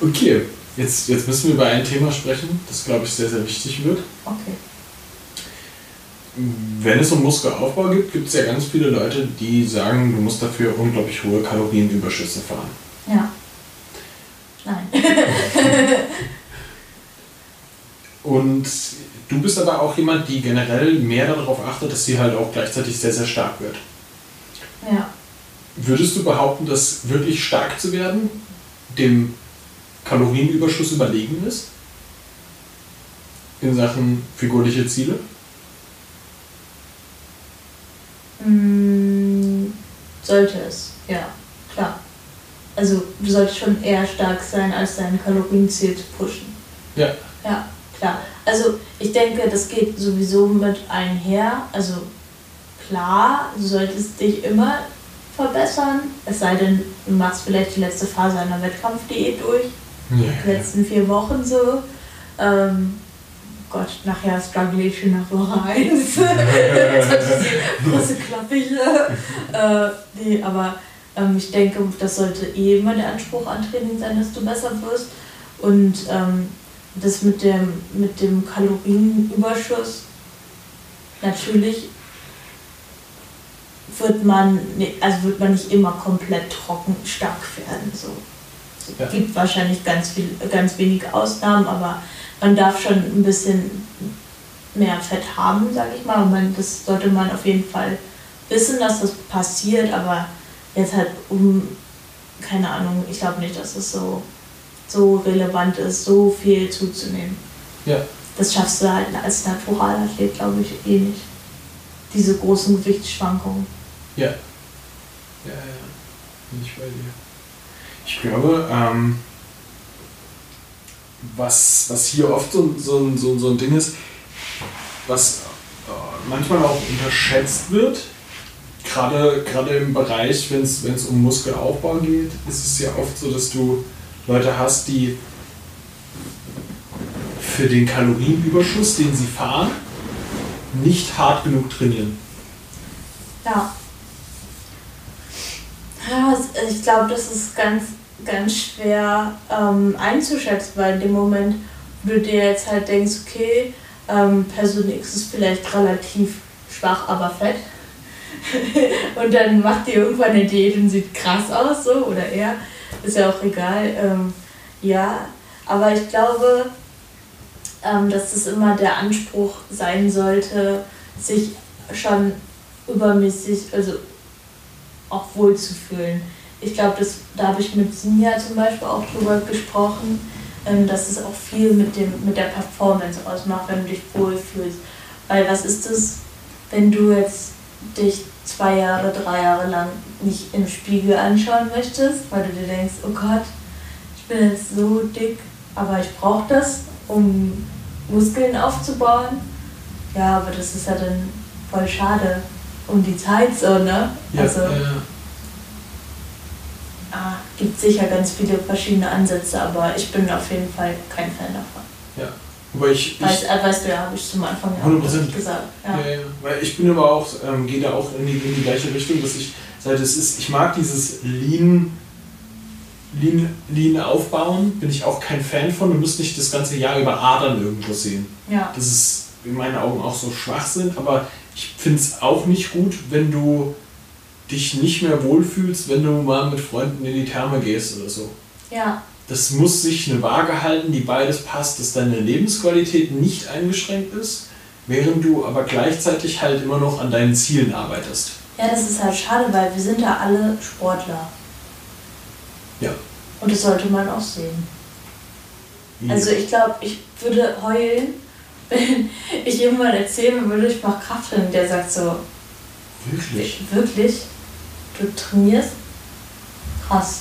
Okay, jetzt, jetzt müssen wir über ein Thema sprechen, das glaube ich sehr, sehr wichtig wird. Okay. Wenn es um Muskelaufbau gibt, gibt es ja ganz viele Leute, die sagen, du musst dafür unglaublich hohe Kalorienüberschüsse fahren. Ja. Nein. Und aber auch jemand, die generell mehr darauf achtet, dass sie halt auch gleichzeitig sehr, sehr stark wird. Ja. Würdest du behaupten, dass wirklich stark zu werden dem Kalorienüberschuss überlegen ist? In Sachen figurliche Ziele? Mm, sollte es, ja, klar. Also du solltest schon eher stark sein, als dein Kalorienziel zu pushen. Ja. Ja, klar. Also ich denke, das geht sowieso mit einher. Also klar, du solltest dich immer verbessern. Es sei denn, du machst vielleicht die letzte Phase einer Wettkampfdiät durch. Ja. Die letzten vier Wochen so. Ähm, Gott, nachher struggle ich schon nach Woche 1. Jetzt hat diese große Klappe hier. Äh, nee, aber ähm, ich denke, das sollte eh immer der Anspruch an Training sein, dass du besser wirst. Und ähm, das mit dem, mit dem Kalorienüberschuss, natürlich wird man, also wird man nicht immer komplett trocken stark werden. So. Es Ja. gibt wahrscheinlich ganz, viel, ganz wenige Ausnahmen, aber man darf schon ein bisschen mehr Fett haben, sage ich mal. Und man, das sollte man auf jeden Fall wissen, dass das passiert, aber jetzt halt um, keine Ahnung, ich glaube nicht, dass es so, so relevant ist, so viel zuzunehmen. Ja. Das schaffst du halt als Naturalathlet, glaube ich, eh nicht. Diese großen Gewichtsschwankungen. Ja. Ja, ja. Bin ich bei dir. Ich glaube, ähm, was, was hier oft so, so, ein- so, so ein Ding ist, was äh, manchmal auch unterschätzt wird, gerade, gerade im Bereich, wenn es um Muskelaufbau geht, ist es ja oft so, dass du Leute hast, die für den Kalorienüberschuss, den sie fahren, nicht hart genug trainieren. Ja. Ja, es- ich glaube, das ist ganz, ganz schwer ähm, einzuschätzen, weil in dem Moment, wo du dir jetzt halt denkst, okay, ähm, Person X ist vielleicht relativ schwach, aber fett. und dann macht die irgendwann eine Diät und sieht krass aus, so, oder er, ist ja auch egal. Ähm, ja, aber ich glaube, ähm, dass es immer der Anspruch sein sollte, sich schon übermäßig, also auch wohl zu fühlen. Ich glaube, da habe ich mit Sinja zum Beispiel auch drüber gesprochen, ähm, dass es auch viel mit, dem, mit der Performance ausmacht, wenn du dich wohlfühlst. Weil was ist es, wenn du jetzt dich zwei Jahre, drei Jahre lang nicht im Spiegel anschauen möchtest, weil du dir denkst, oh Gott, ich bin jetzt so dick, aber ich brauche das, um Muskeln aufzubauen. Ja, aber das ist ja dann voll schade um die Zeit so, ne? Ja, also äh, ah, gibt sicher ganz viele verschiedene Ansätze, aber ich bin auf jeden Fall kein Fan davon. Aber ich, ich, Weißt, äh, weißt du ja, habe ich zum Anfang ja 100%. auch gesagt. Ja. Ja, ja. Weil ich bin aber auch, ähm, gehe da auch in die, in die gleiche Richtung, dass ich seit es ist, ich mag dieses Lean, Lean, Lean aufbauen, bin ich auch kein Fan von. Du musst nicht das ganze Jahr über Adern irgendwo sehen. ja. Das ist in meinen Augen auch so schwach sind, aber ich finde es auch nicht gut, wenn du dich nicht mehr wohlfühlst, wenn du mal mit Freunden in die Therme gehst oder so. Ja, Das muss sich eine Waage halten, die beides passt, dass deine Lebensqualität nicht eingeschränkt ist, während du aber gleichzeitig halt immer noch an deinen Zielen arbeitest. ja, das ist halt schade, weil wir sind ja alle Sportler. Ja. Und das sollte man auch sehen. Also ich glaube, ich würde heulen, wenn ich jemand erzählen würde, ich mache Krafttraining, der sagt so, Wirklich? wirklich, du trainierst? Krass.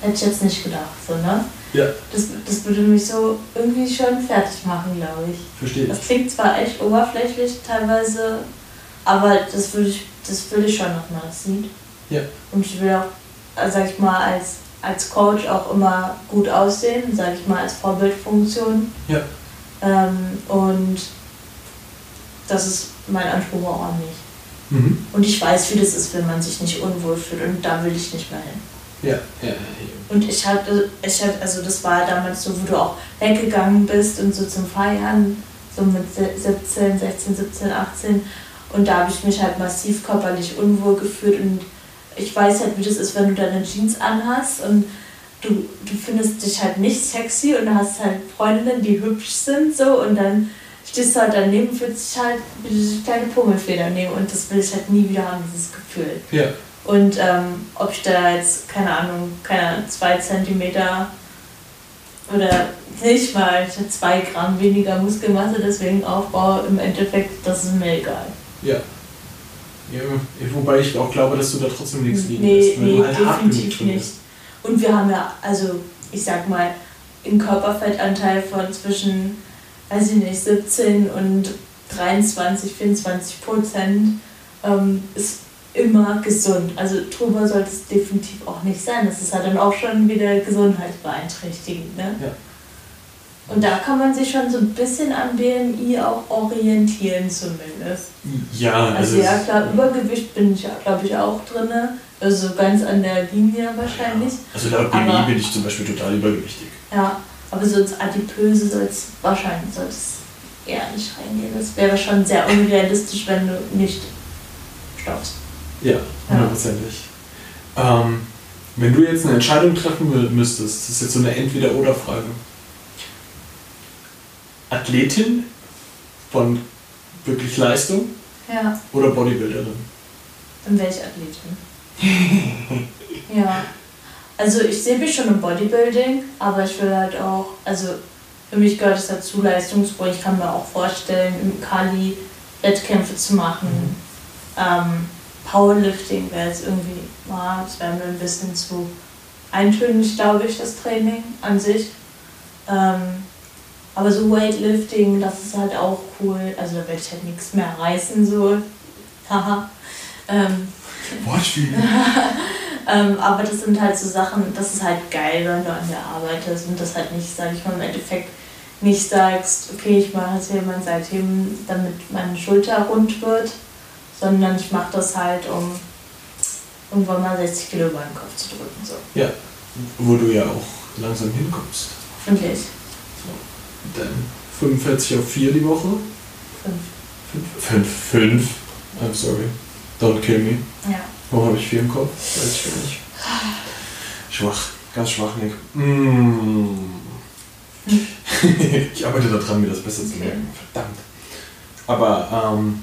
Hätte ich jetzt nicht gedacht, so, ne? Ja, Das, das würde mich so irgendwie schon fertig machen, glaube ich. verstehe Das klingt zwar echt oberflächlich teilweise, aber das würde ich, das will ich schon, man das sieht. Ja. Und ich will auch, also sag ich mal, als, als Coach auch immer gut aussehen, sag ich mal, als Vorbildfunktion. Ja. Ähm, und das ist mein Anspruch auch an mich. Mhm. Und ich weiß, wie das ist, wenn man sich nicht unwohl fühlt und da will ich nicht mehr hin. Ja, ja, ja. Und ich hatte, ich hatte, also das war damals so, wo du auch weggegangen bist und so zum Feiern, so mit se- 17, 16, 17, 18. Und da habe ich mich halt massiv körperlich unwohl gefühlt und ich weiß halt, wie das ist, wenn du deine Jeans anhast und du, du findest dich halt nicht sexy und du hast halt Freundinnen, die hübsch sind so und dann stehst du halt daneben, fühlst dich halt wie eine kleine Pummelfeder nehmen und das will ich halt nie wieder haben, dieses Gefühl. Ja. Und ähm, ob ich da jetzt, keine Ahnung, keine zwei Zentimeter oder nicht mal zwei Gramm weniger Muskelmasse deswegen aufbaue, im Endeffekt, das ist mir egal. Ja. ja. Wobei ich auch glaube, dass du da trotzdem nichts liegen Nee, lässt, weil nee du halt hart definitiv drin nicht. bist. Und wir haben ja, also ich sag mal, einen Körperfettanteil von zwischen, weiß ich nicht, 17 und 23, 24 Prozent ähm, ist immer gesund. Also drüber sollte es definitiv auch nicht sein. Das ist halt dann auch schon wieder gesundheitsbeeinträchtigend. Ne? Ja. Und da kann man sich schon so ein bisschen am BMI auch orientieren zumindest. Ja, Also ja klar, Übergewicht bin ich ja glaube ich auch drin. Also ganz an der Linie wahrscheinlich. Also laut BMI Aber- bin ich zum Beispiel total übergewichtig. Ja, aber so ins Adipöse soll es wahrscheinlich soll es eher nicht reingehen. Das wäre schon sehr unrealistisch, wenn du nicht stoppst. Ja, hundertprozentig. Ähm, wenn du jetzt eine Entscheidung treffen mü- müsstest, das ist jetzt so eine Entweder-Oder-Frage. Athletin von wirklich Leistung Ja, oder Bodybuilderin? dann wäre ich Athletin. ja. Also ich sehe mich schon im Bodybuilding, aber ich will halt auch, also für mich gehört es dazu Leistungssport. Ich kann mir auch vorstellen, im Kali Wettkämpfe zu machen. Ähm, Powerlifting wäre jetzt irgendwie, ja, das wäre mir ein bisschen zu eintönig, glaube ich, das Training an sich. Ähm, aber so Weightlifting, das ist halt auch cool. Also da werde ich halt nichts mehr reißen, so. Haha. Ähm, Wortspiel. ähm, aber das sind halt so Sachen, das ist halt geil, wenn du an der arbeitest und das halt nicht, sag ich mal, im Endeffekt nicht sagst, okay, ich mache jetzt hier mein Seitheben, damit meine Schulter rund wird, sondern ich mache das halt, um irgendwann mal 60 Kilo über den Kopf zu drücken. So. Wo du ja auch langsam hinkommst. Hoffentlich. Dann 45 auf 4 die Woche. Fünf. 5. 5. I'm sorry. Don't kill me. Ja. Warum habe ich 4 im Kopf? Weiß ich gar nicht. Schwach. Ganz schwach, Nick. Mm. ich arbeite daran, mir das besser zu Okay. merken. Verdammt. Aber ähm,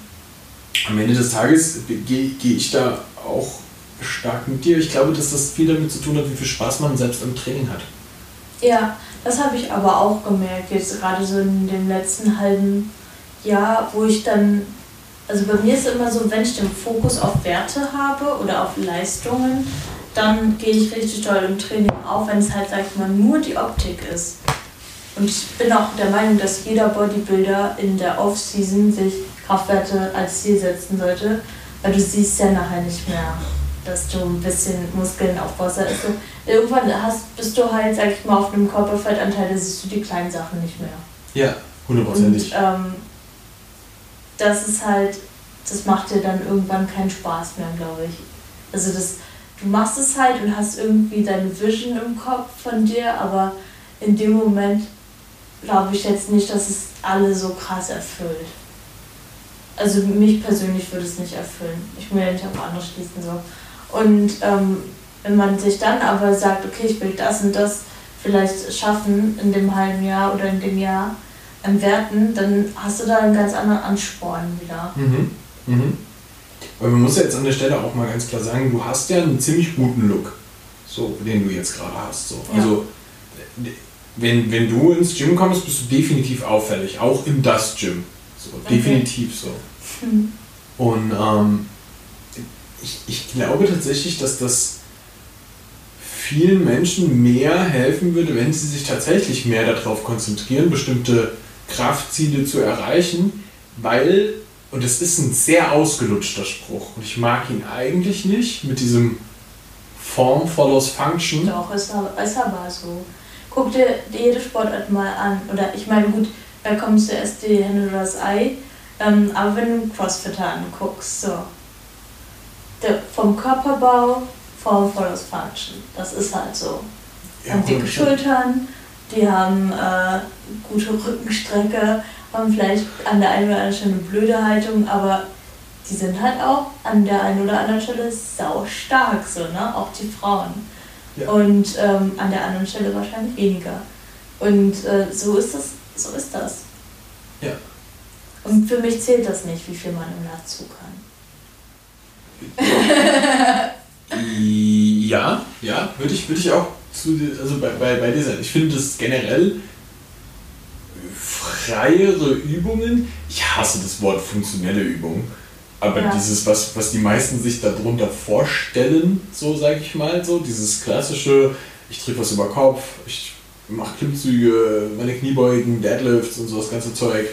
am Ende des Tages gehe geh ich da auch stark mit dir. Ich glaube, dass das viel damit zu tun hat, wie viel Spaß man selbst im Training hat. Ja, das habe ich aber auch gemerkt, jetzt gerade so in dem letzten halben Jahr, wo ich dann, also bei mir ist es immer so, wenn ich den Fokus auf Werte habe oder auf Leistungen, dann gehe ich richtig toll im Training auf, wenn es halt, sag ich mal, nur die Optik ist. Und ich bin auch der Meinung, dass jeder Bodybuilder in der Off-Season sich Kraftwerte als Ziel setzen sollte, weil du siehst ja nachher nicht mehr, dass du ein bisschen Muskeln aufbaust. Also irgendwann hast, bist du halt, sag ich mal, auf einem Körperfettanteil, da siehst du die kleinen Sachen nicht mehr. Ja, Und hundertprozentig. ähm, das ist halt, das macht dir dann irgendwann keinen Spaß mehr, glaube ich. Also das, du machst es halt und hast irgendwie deine Vision im Kopf von dir, aber in dem Moment glaube ich jetzt nicht, dass es alle so krass erfüllt. Also mich persönlich würde es nicht erfüllen. Ich will ja nicht auf andere schließen so. Und ähm, wenn man sich dann aber sagt, okay, ich will das und das vielleicht schaffen in dem halben Jahr oder in dem Jahr an Werten, dann hast du da einen ganz anderen Ansporn wieder. Mhm. Mhm. Aber man muss ja jetzt an der Stelle auch mal ganz klar sagen, du hast ja einen ziemlich guten Look, so, den du jetzt gerade hast. So. Ja. Also, wenn, wenn du ins Gym kommst, bist du definitiv auffällig, auch in das Gym. So, Okay. definitiv so. Hm. Und ähm, ich, ich glaube tatsächlich, dass das vielen Menschen mehr helfen würde, wenn sie sich tatsächlich mehr darauf konzentrieren, bestimmte Kraftziele zu erreichen, weil, und das ist ein sehr ausgelutschter Spruch, und ich mag ihn eigentlich nicht, mit diesem Form follows Function. Doch, ist aber, ist aber so. Guck dir jede Sportart mal an. Oder ich meine, gut, da kommt zuerst die Henne oder das Ei. Ähm, aber wenn du Crossfitter anguckst, so. Der, vom Körperbau, Form follows Function. Das ist halt so. Die haben dicke Schultern, die haben äh, gute Rückenstrecke, haben vielleicht an der einen oder anderen Stelle eine blöde Haltung, aber die sind halt auch an der einen oder anderen Stelle sau stark, so, ne? Auch die Frauen. Ja. Und ähm, an der anderen Stelle wahrscheinlich weniger. Und äh, so ist das, so ist das. Ja. Und für mich zählt das nicht, wie viel man im Latzug kann. ja, ja, würde ich, würd ich auch zu, also bei, bei, bei dir sein. Ich finde das generell freiere Übungen. Ich hasse das Wort funktionelle Übung. Aber ja. dieses, was, was die meisten sich darunter vorstellen, so sage ich mal, so dieses klassische, ich drücke was über Kopf, ich mache Klimmzüge, meine Kniebeugen, Deadlifts und so das ganze Zeug,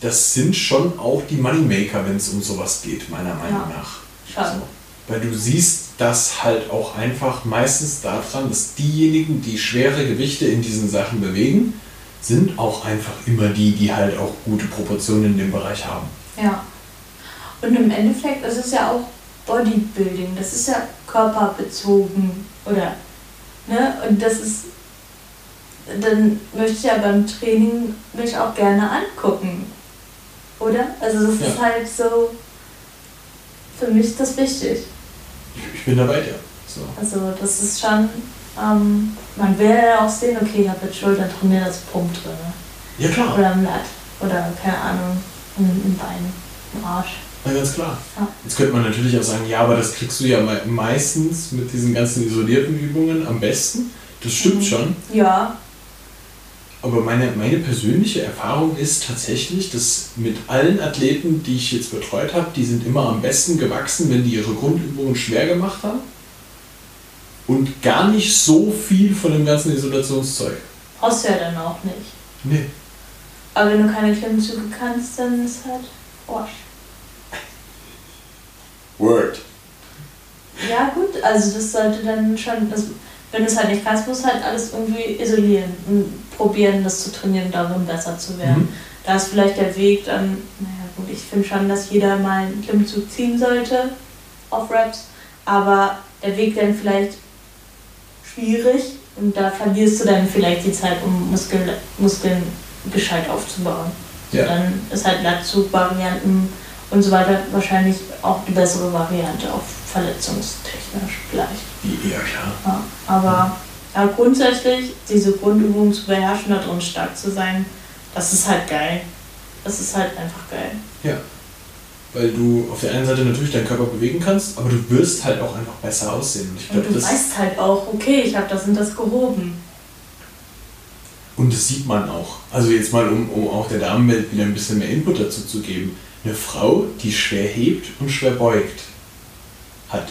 das sind schon auch die Moneymaker, wenn es um sowas geht, meiner Meinung ja. nach. So. Weil du siehst das halt auch einfach meistens daran, dass diejenigen, die schwere Gewichte in diesen Sachen bewegen, sind auch einfach immer die, die halt auch gute Proportionen in dem Bereich haben. Ja. Und im Endeffekt ist es ja auch Bodybuilding, das ist ja körperbezogen, oder? Ne? Und das ist, dann möchte ich ja beim Training mich auch gerne angucken, oder? Also das ja. ist halt so, für mich das wichtig. Ich bin dabei, ja. So. Also das ist schon, ähm, man will ja auch sehen, okay, ich habe jetzt Schulter trainiert, das Pump drin. Ja klar. Oder im Latt. Oder keine Ahnung, im, im Bein, im Arsch. Ja, ganz klar. Ja. Jetzt könnte man natürlich auch sagen, ja, aber das kriegst du ja meistens mit diesen ganzen isolierten Übungen am besten. Das stimmt mhm. schon. Ja. Aber meine, meine persönliche Erfahrung ist tatsächlich, dass mit allen Athleten, die ich jetzt betreut habe, die sind immer am besten gewachsen, wenn die ihre Grundübungen schwer gemacht haben. Und gar nicht so viel von dem ganzen Isolationszeug. Brauchst du ja dann auch nicht. Nee. Aber wenn du keine Klimmzüge kannst, dann ist halt Arsch. Word. Ja, gut, also das sollte dann schon, das, wenn du es halt nicht kannst, musst du halt alles irgendwie isolieren und probieren, das zu trainieren, darin besser zu werden. Mhm. Da ist vielleicht der Weg dann, naja, gut, ich finde schon, dass jeder mal einen Klimmzug ziehen sollte auf Raps, aber der Weg dann vielleicht schwierig und da verlierst du dann vielleicht die Zeit, um Muskeln, Muskeln gescheit aufzubauen. Ja. Dann ist halt Latzug-Varianten und so weiter wahrscheinlich auch die bessere Variante, auch verletzungstechnisch vielleicht. Ja, klar. Ja, aber ja, grundsätzlich diese Grundübungen zu beherrschen, da drin stark zu sein, das ist halt geil. Das ist halt einfach geil. Ja. Weil du auf der einen Seite natürlich deinen Körper bewegen kannst, aber du wirst halt auch einfach besser aussehen. Und, glaub, und du weißt halt auch, okay, ich habe das und das gehoben. Und das sieht man auch. Also jetzt mal, um, um auch der Damenwelt wieder ein bisschen mehr Input dazu zu geben eine Frau, die schwer hebt und schwer beugt, hat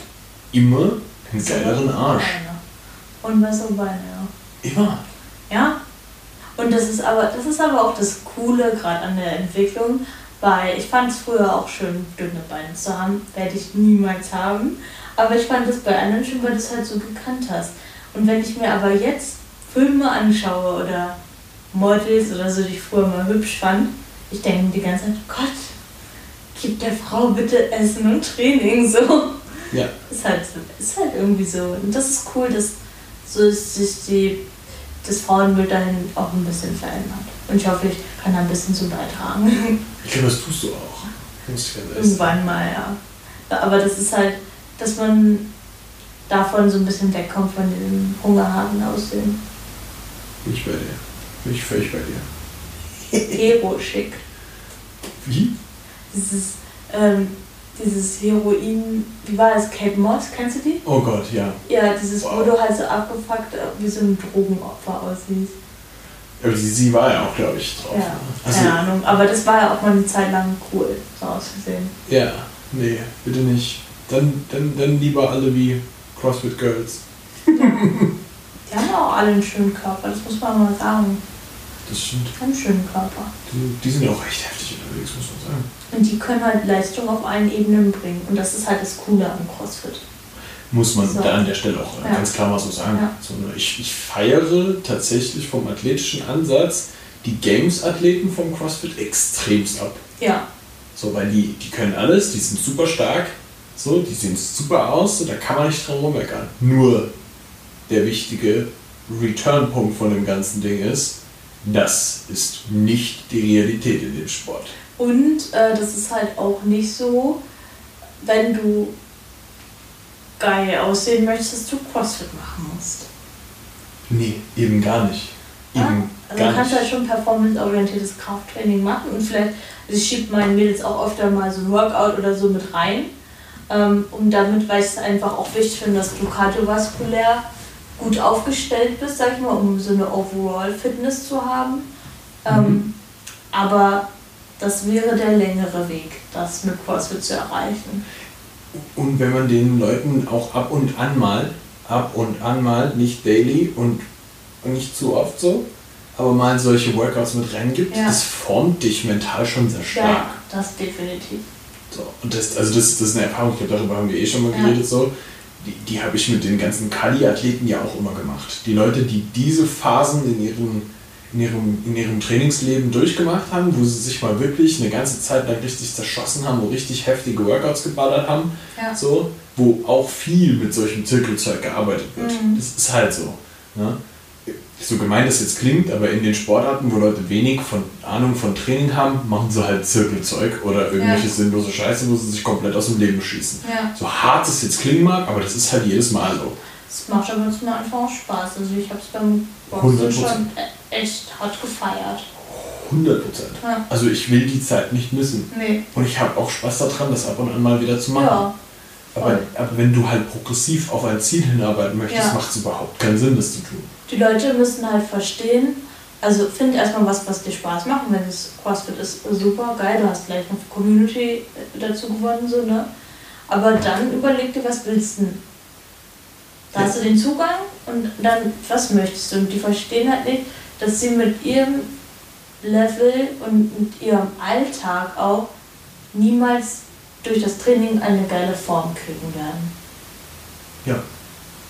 immer einen geileren Arsch. Und bessere Beine, ja. Immer. Ja. Und das ist aber, das ist aber auch das Coole gerade an der Entwicklung, weil ich fand es früher auch schön, dünne Beine zu haben. Werde ich niemals haben. Aber ich fand das bei anderen schön, weil du es halt so gekannt hast. Und wenn ich mir aber jetzt Filme anschaue oder Models oder so, die ich früher mal hübsch fand, ich denke die ganze Zeit, Gott, gib der Frau bitte Essen und Training, so. Ja. Ist halt, ist halt irgendwie so. Und das ist cool, dass so sich die, das Frauenbild dahin auch ein bisschen verändert. Und ich hoffe, ich kann da ein bisschen zu beitragen. Ich glaube, das tust du auch. Irgendwann mal, ja. Aber das ist halt, dass man davon so ein bisschen wegkommt von diesem hungerharten Aussehen. Bin ich bei dir. Bin ich völlig bei dir. Hero-schick. Wie? dieses, ähm, dieses Heroin, wie war das, Kate Moss, kennst du die? Oh Gott, ja. Ja, dieses, wow. wo du halt so abgefuckt äh, wie so ein Drogenopfer aussiehst. Aber sie, sie war ja auch, glaube ich, drauf. Ja, also, keine Ahnung, aber das war ja auch mal eine Zeit lang cool, so auszusehen. Ja, nee, bitte nicht. Dann, dann, dann lieber alle wie CrossFit Girls. Ja. Die haben auch alle einen schönen Körper, das muss man mal sagen. Das stimmt. Einen schönen Körper. Die, die sind ja auch recht heftig unterwegs, muss man sagen. Und die können halt Leistung auf allen Ebenen bringen. Und das ist halt das Coole am CrossFit. Muss man so. da an der Stelle auch ja. ganz klar mal so sagen. Ja. So, ich, ich feiere tatsächlich vom athletischen Ansatz die Games-Athleten vom CrossFit extremst ab. Ja. So, weil die, die können alles, die sind super stark, so, die sehen super aus, so, da kann man nicht dran rummeckern. Nur der wichtige Return-Punkt von dem ganzen Ding ist, das ist nicht die Realität in dem Sport. Und äh, das ist halt auch nicht so, wenn du geil aussehen möchtest, dass du CrossFit machen musst. Nee, eben gar nicht. eben Also gar du kannst nicht. halt schon performance-orientiertes Krafttraining machen und vielleicht, also ich schiebe meinen Mädels auch öfter mal so ein Workout oder so mit rein. Ähm, und damit, weil ich es einfach auch wichtig finde, dass du kardiovaskulär gut aufgestellt bist, sag ich mal, um so eine Overall-Fitness zu haben. Ähm, Mhm. aber das wäre der längere Weg, das mit CrossFit zu erreichen. Und wenn man den Leuten auch ab und an mal, ab und an mal, nicht daily und nicht zu oft so, aber mal solche Workouts mit reingibt, Ja. das formt dich mental schon sehr stark. Ja, das definitiv. So, und das, also das, das ist eine Erfahrung, ich glaube, darüber haben wir eh schon mal Ja. geredet, so. Die, die habe ich mit den ganzen Kali-Athleten ja auch immer gemacht. Die Leute, die diese Phasen in ihrem, in, ihrem, in ihrem Trainingsleben durchgemacht haben, wo sie sich mal wirklich eine ganze Zeit lang richtig zerschossen haben, wo richtig heftige Workouts geballert haben, Ja. so, wo auch viel mit solchem Zirkelzeug gearbeitet wird. Mhm. Das ist halt so. Ne? So gemein das jetzt klingt, aber in den Sportarten, wo Leute wenig von Ahnung von Training haben, machen sie halt Zirkelzeug oder irgendwelche Ja. sinnlose Scheiße, wo sie sich komplett aus dem Leben schießen. Ja. So hart es jetzt klingen mag, aber das ist halt jedes Mal so. Es macht aber zum Anfang auch Spaß. Also ich habe es beim 100%. Boxen schon e- echt hart gefeiert. 100 Prozent. Ja. Also ich will die Zeit nicht missen. Nee. Und ich habe auch Spaß daran, das ab und an mal wieder zu machen. Ja. aber, aber wenn du halt progressiv auf ein Ziel hinarbeiten möchtest, macht es überhaupt keinen Sinn, das zu tun. Die Leute müssen halt verstehen, also find erstmal was, was dir Spaß macht. Wenn es CrossFit ist, super geil, du hast gleich noch Community dazu gewonnen, so, ne? Aber dann überleg dir, was willst du denn? Da hast du den Zugang und dann, was möchtest du? Und die verstehen halt nicht, dass sie mit ihrem Level und mit ihrem Alltag auch niemals durch das Training eine geile Form kriegen werden. Ja,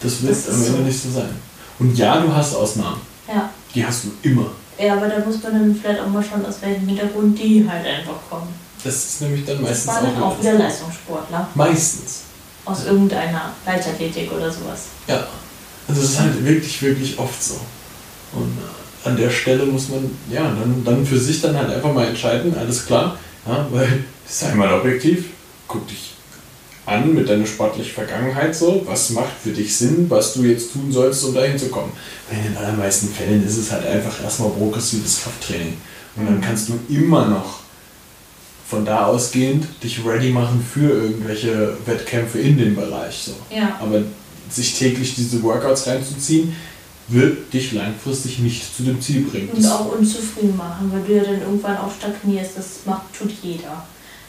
das wird Das am Ende so. nicht so sein. Und ja, du hast Ausnahmen. Ja. Die hast du immer. Ja, aber da muss man dann vielleicht auch mal schauen, aus welchem Hintergrund die halt einfach kommen. Das ist nämlich dann Das meistens waren dann auch, auch wieder Leistungssportler. Meistens. Aus irgendeiner Leichtathletik oder sowas. Ja. Also es ist halt wirklich, wirklich oft so. Und äh, an der Stelle muss man, ja, dann, dann für sich dann halt einfach mal entscheiden, alles klar, ja, weil, sei mal objektiv, guck dich an mit deiner sportlichen Vergangenheit so, was macht für dich Sinn, was du jetzt tun sollst, um dahin zu kommen. In den allermeisten Fällen ist es halt einfach erstmal progressives Krafttraining. Und dann kannst du immer noch von da ausgehend dich ready machen für irgendwelche Wettkämpfe in dem Bereich. So. Ja. Aber sich täglich diese Workouts reinzuziehen, wird dich langfristig nicht zu dem Ziel bringen. Und auch unzufrieden machen, weil du ja dann irgendwann auch stagnierst. Das macht, tut jeder.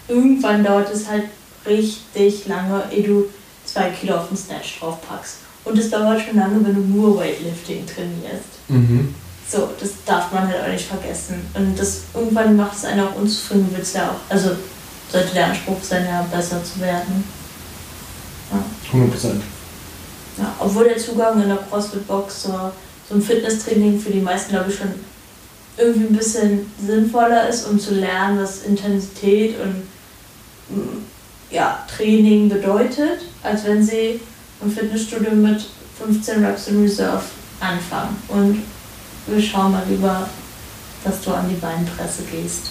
Irgendwann dauert es halt richtig lange, ehe du zwei Kilo auf den Snatch draufpackst. Und es dauert schon lange, wenn du nur Weightlifting trainierst. Mhm. So, das darf man halt auch nicht vergessen. Und das irgendwann macht es einen auch unzufrieden, du willst ja auch, also sollte der Anspruch sein, ja besser zu werden. 100 Prozent. Ja, obwohl der Zugang in der CrossFit-Box zur so ein Fitnesstraining für die meisten, glaube ich, schon irgendwie ein bisschen sinnvoller ist, um zu lernen, was Intensität und mm, ja, Training bedeutet, als wenn sie im Fitnessstudio mit 15 Reps in Reserve anfangen. Und wir schauen mal lieber, dass du an die Beinpresse gehst.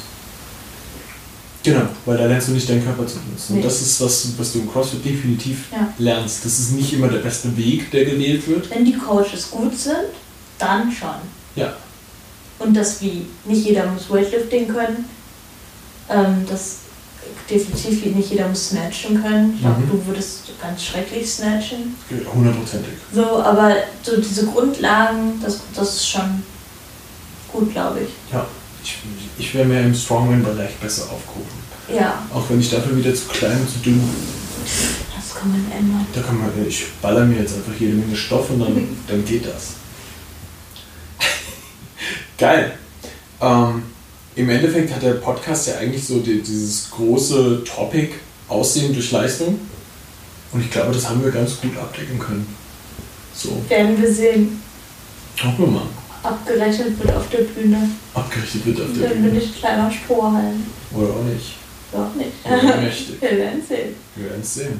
Genau, weil da lernst du nicht deinen Körper zu benutzen. Nee. Und das ist was, was du im CrossFit definitiv Ja. lernst. Das ist nicht immer der beste Weg, der gewählt wird. Wenn die Coaches gut sind, dann schon. Ja. Und das wie, nicht jeder muss Weightlifting können. Ähm, das definitiv nicht jeder muss snatchen können. Ich glaube, Mhm. du würdest ganz schrecklich snatchen. Hundertprozentig. So, aber so diese Grundlagen, das, das ist schon gut, glaube ich. Ja. Ich, ich wäre mehr im Strongman-Bereich besser aufgehoben. Ja, Auch wenn ich dafür wieder zu klein und zu dünn bin. das kann man ändern. Da kann man, ich baller mir jetzt einfach jede Menge Stoff und dann, dann geht das. Geil. Ähm, Im Endeffekt hat der Podcast ja eigentlich so die, dieses große Topic Aussehen durch Leistung. Und ich glaube, das haben wir ganz gut abdecken können. So, Werden wir sehen. hoffen wir mal. Abgerechnet wird auf der Bühne. Abgerichtet wird auf der Dann bin Bühne. ich kleiner Strohhalm. Oder auch nicht. Doch nicht. Oder mächtig. wir werden sehen. Wir werden es sehen.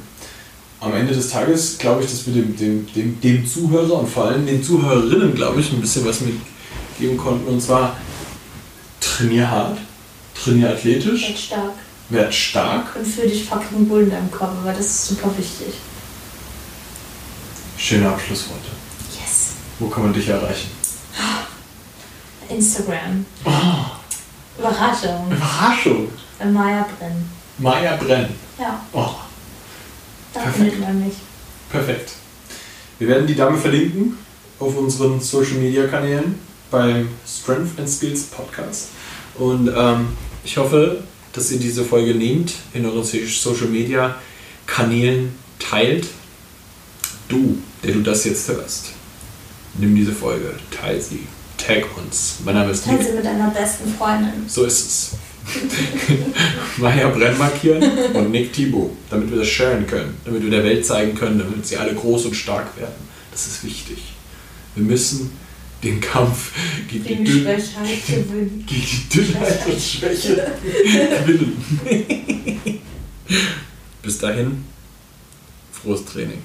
Am Ende des Tages glaube ich, dass wir dem, dem, dem, dem Zuhörer und vor allem den Zuhörerinnen, glaube ich, ein bisschen was mitgeben konnten. Und zwar trainier hart, trainier athletisch, Werd stark. werd stark. Und fühl dich fucking in deinem Körper, weil das ist super wichtig. Schöne Abschlussworte. Yes. Wo kann man dich erreichen? Instagram. Oh, Überraschung. Überraschung. Bei Maya Brenn. Maya Brenn. Ja, Oh, da Perfekt. findet man mich. perfekt. Wir werden die Dame verlinken auf unseren Social Media Kanälen beim Strength and Skills Podcast. Und ähm, ich hoffe, dass ihr diese Folge nehmt, in euren Social Media Kanälen teilt. Du, der du das jetzt hörst, nimm diese Folge, teil sie, tag uns. Mein Name ist Teil sie mit deiner besten Freundin. So ist es. Maya Brenn markieren und Nick Thibault, damit wir das sharen können, damit wir der Welt zeigen können, damit sie alle groß und stark werden. Das ist wichtig. Wir müssen den Kampf gegen die, Gegen Dünn Schwächheit gewinnen. gegen die Dünnheit und Schwäche gewinnen. Bis dahin, frohes Training.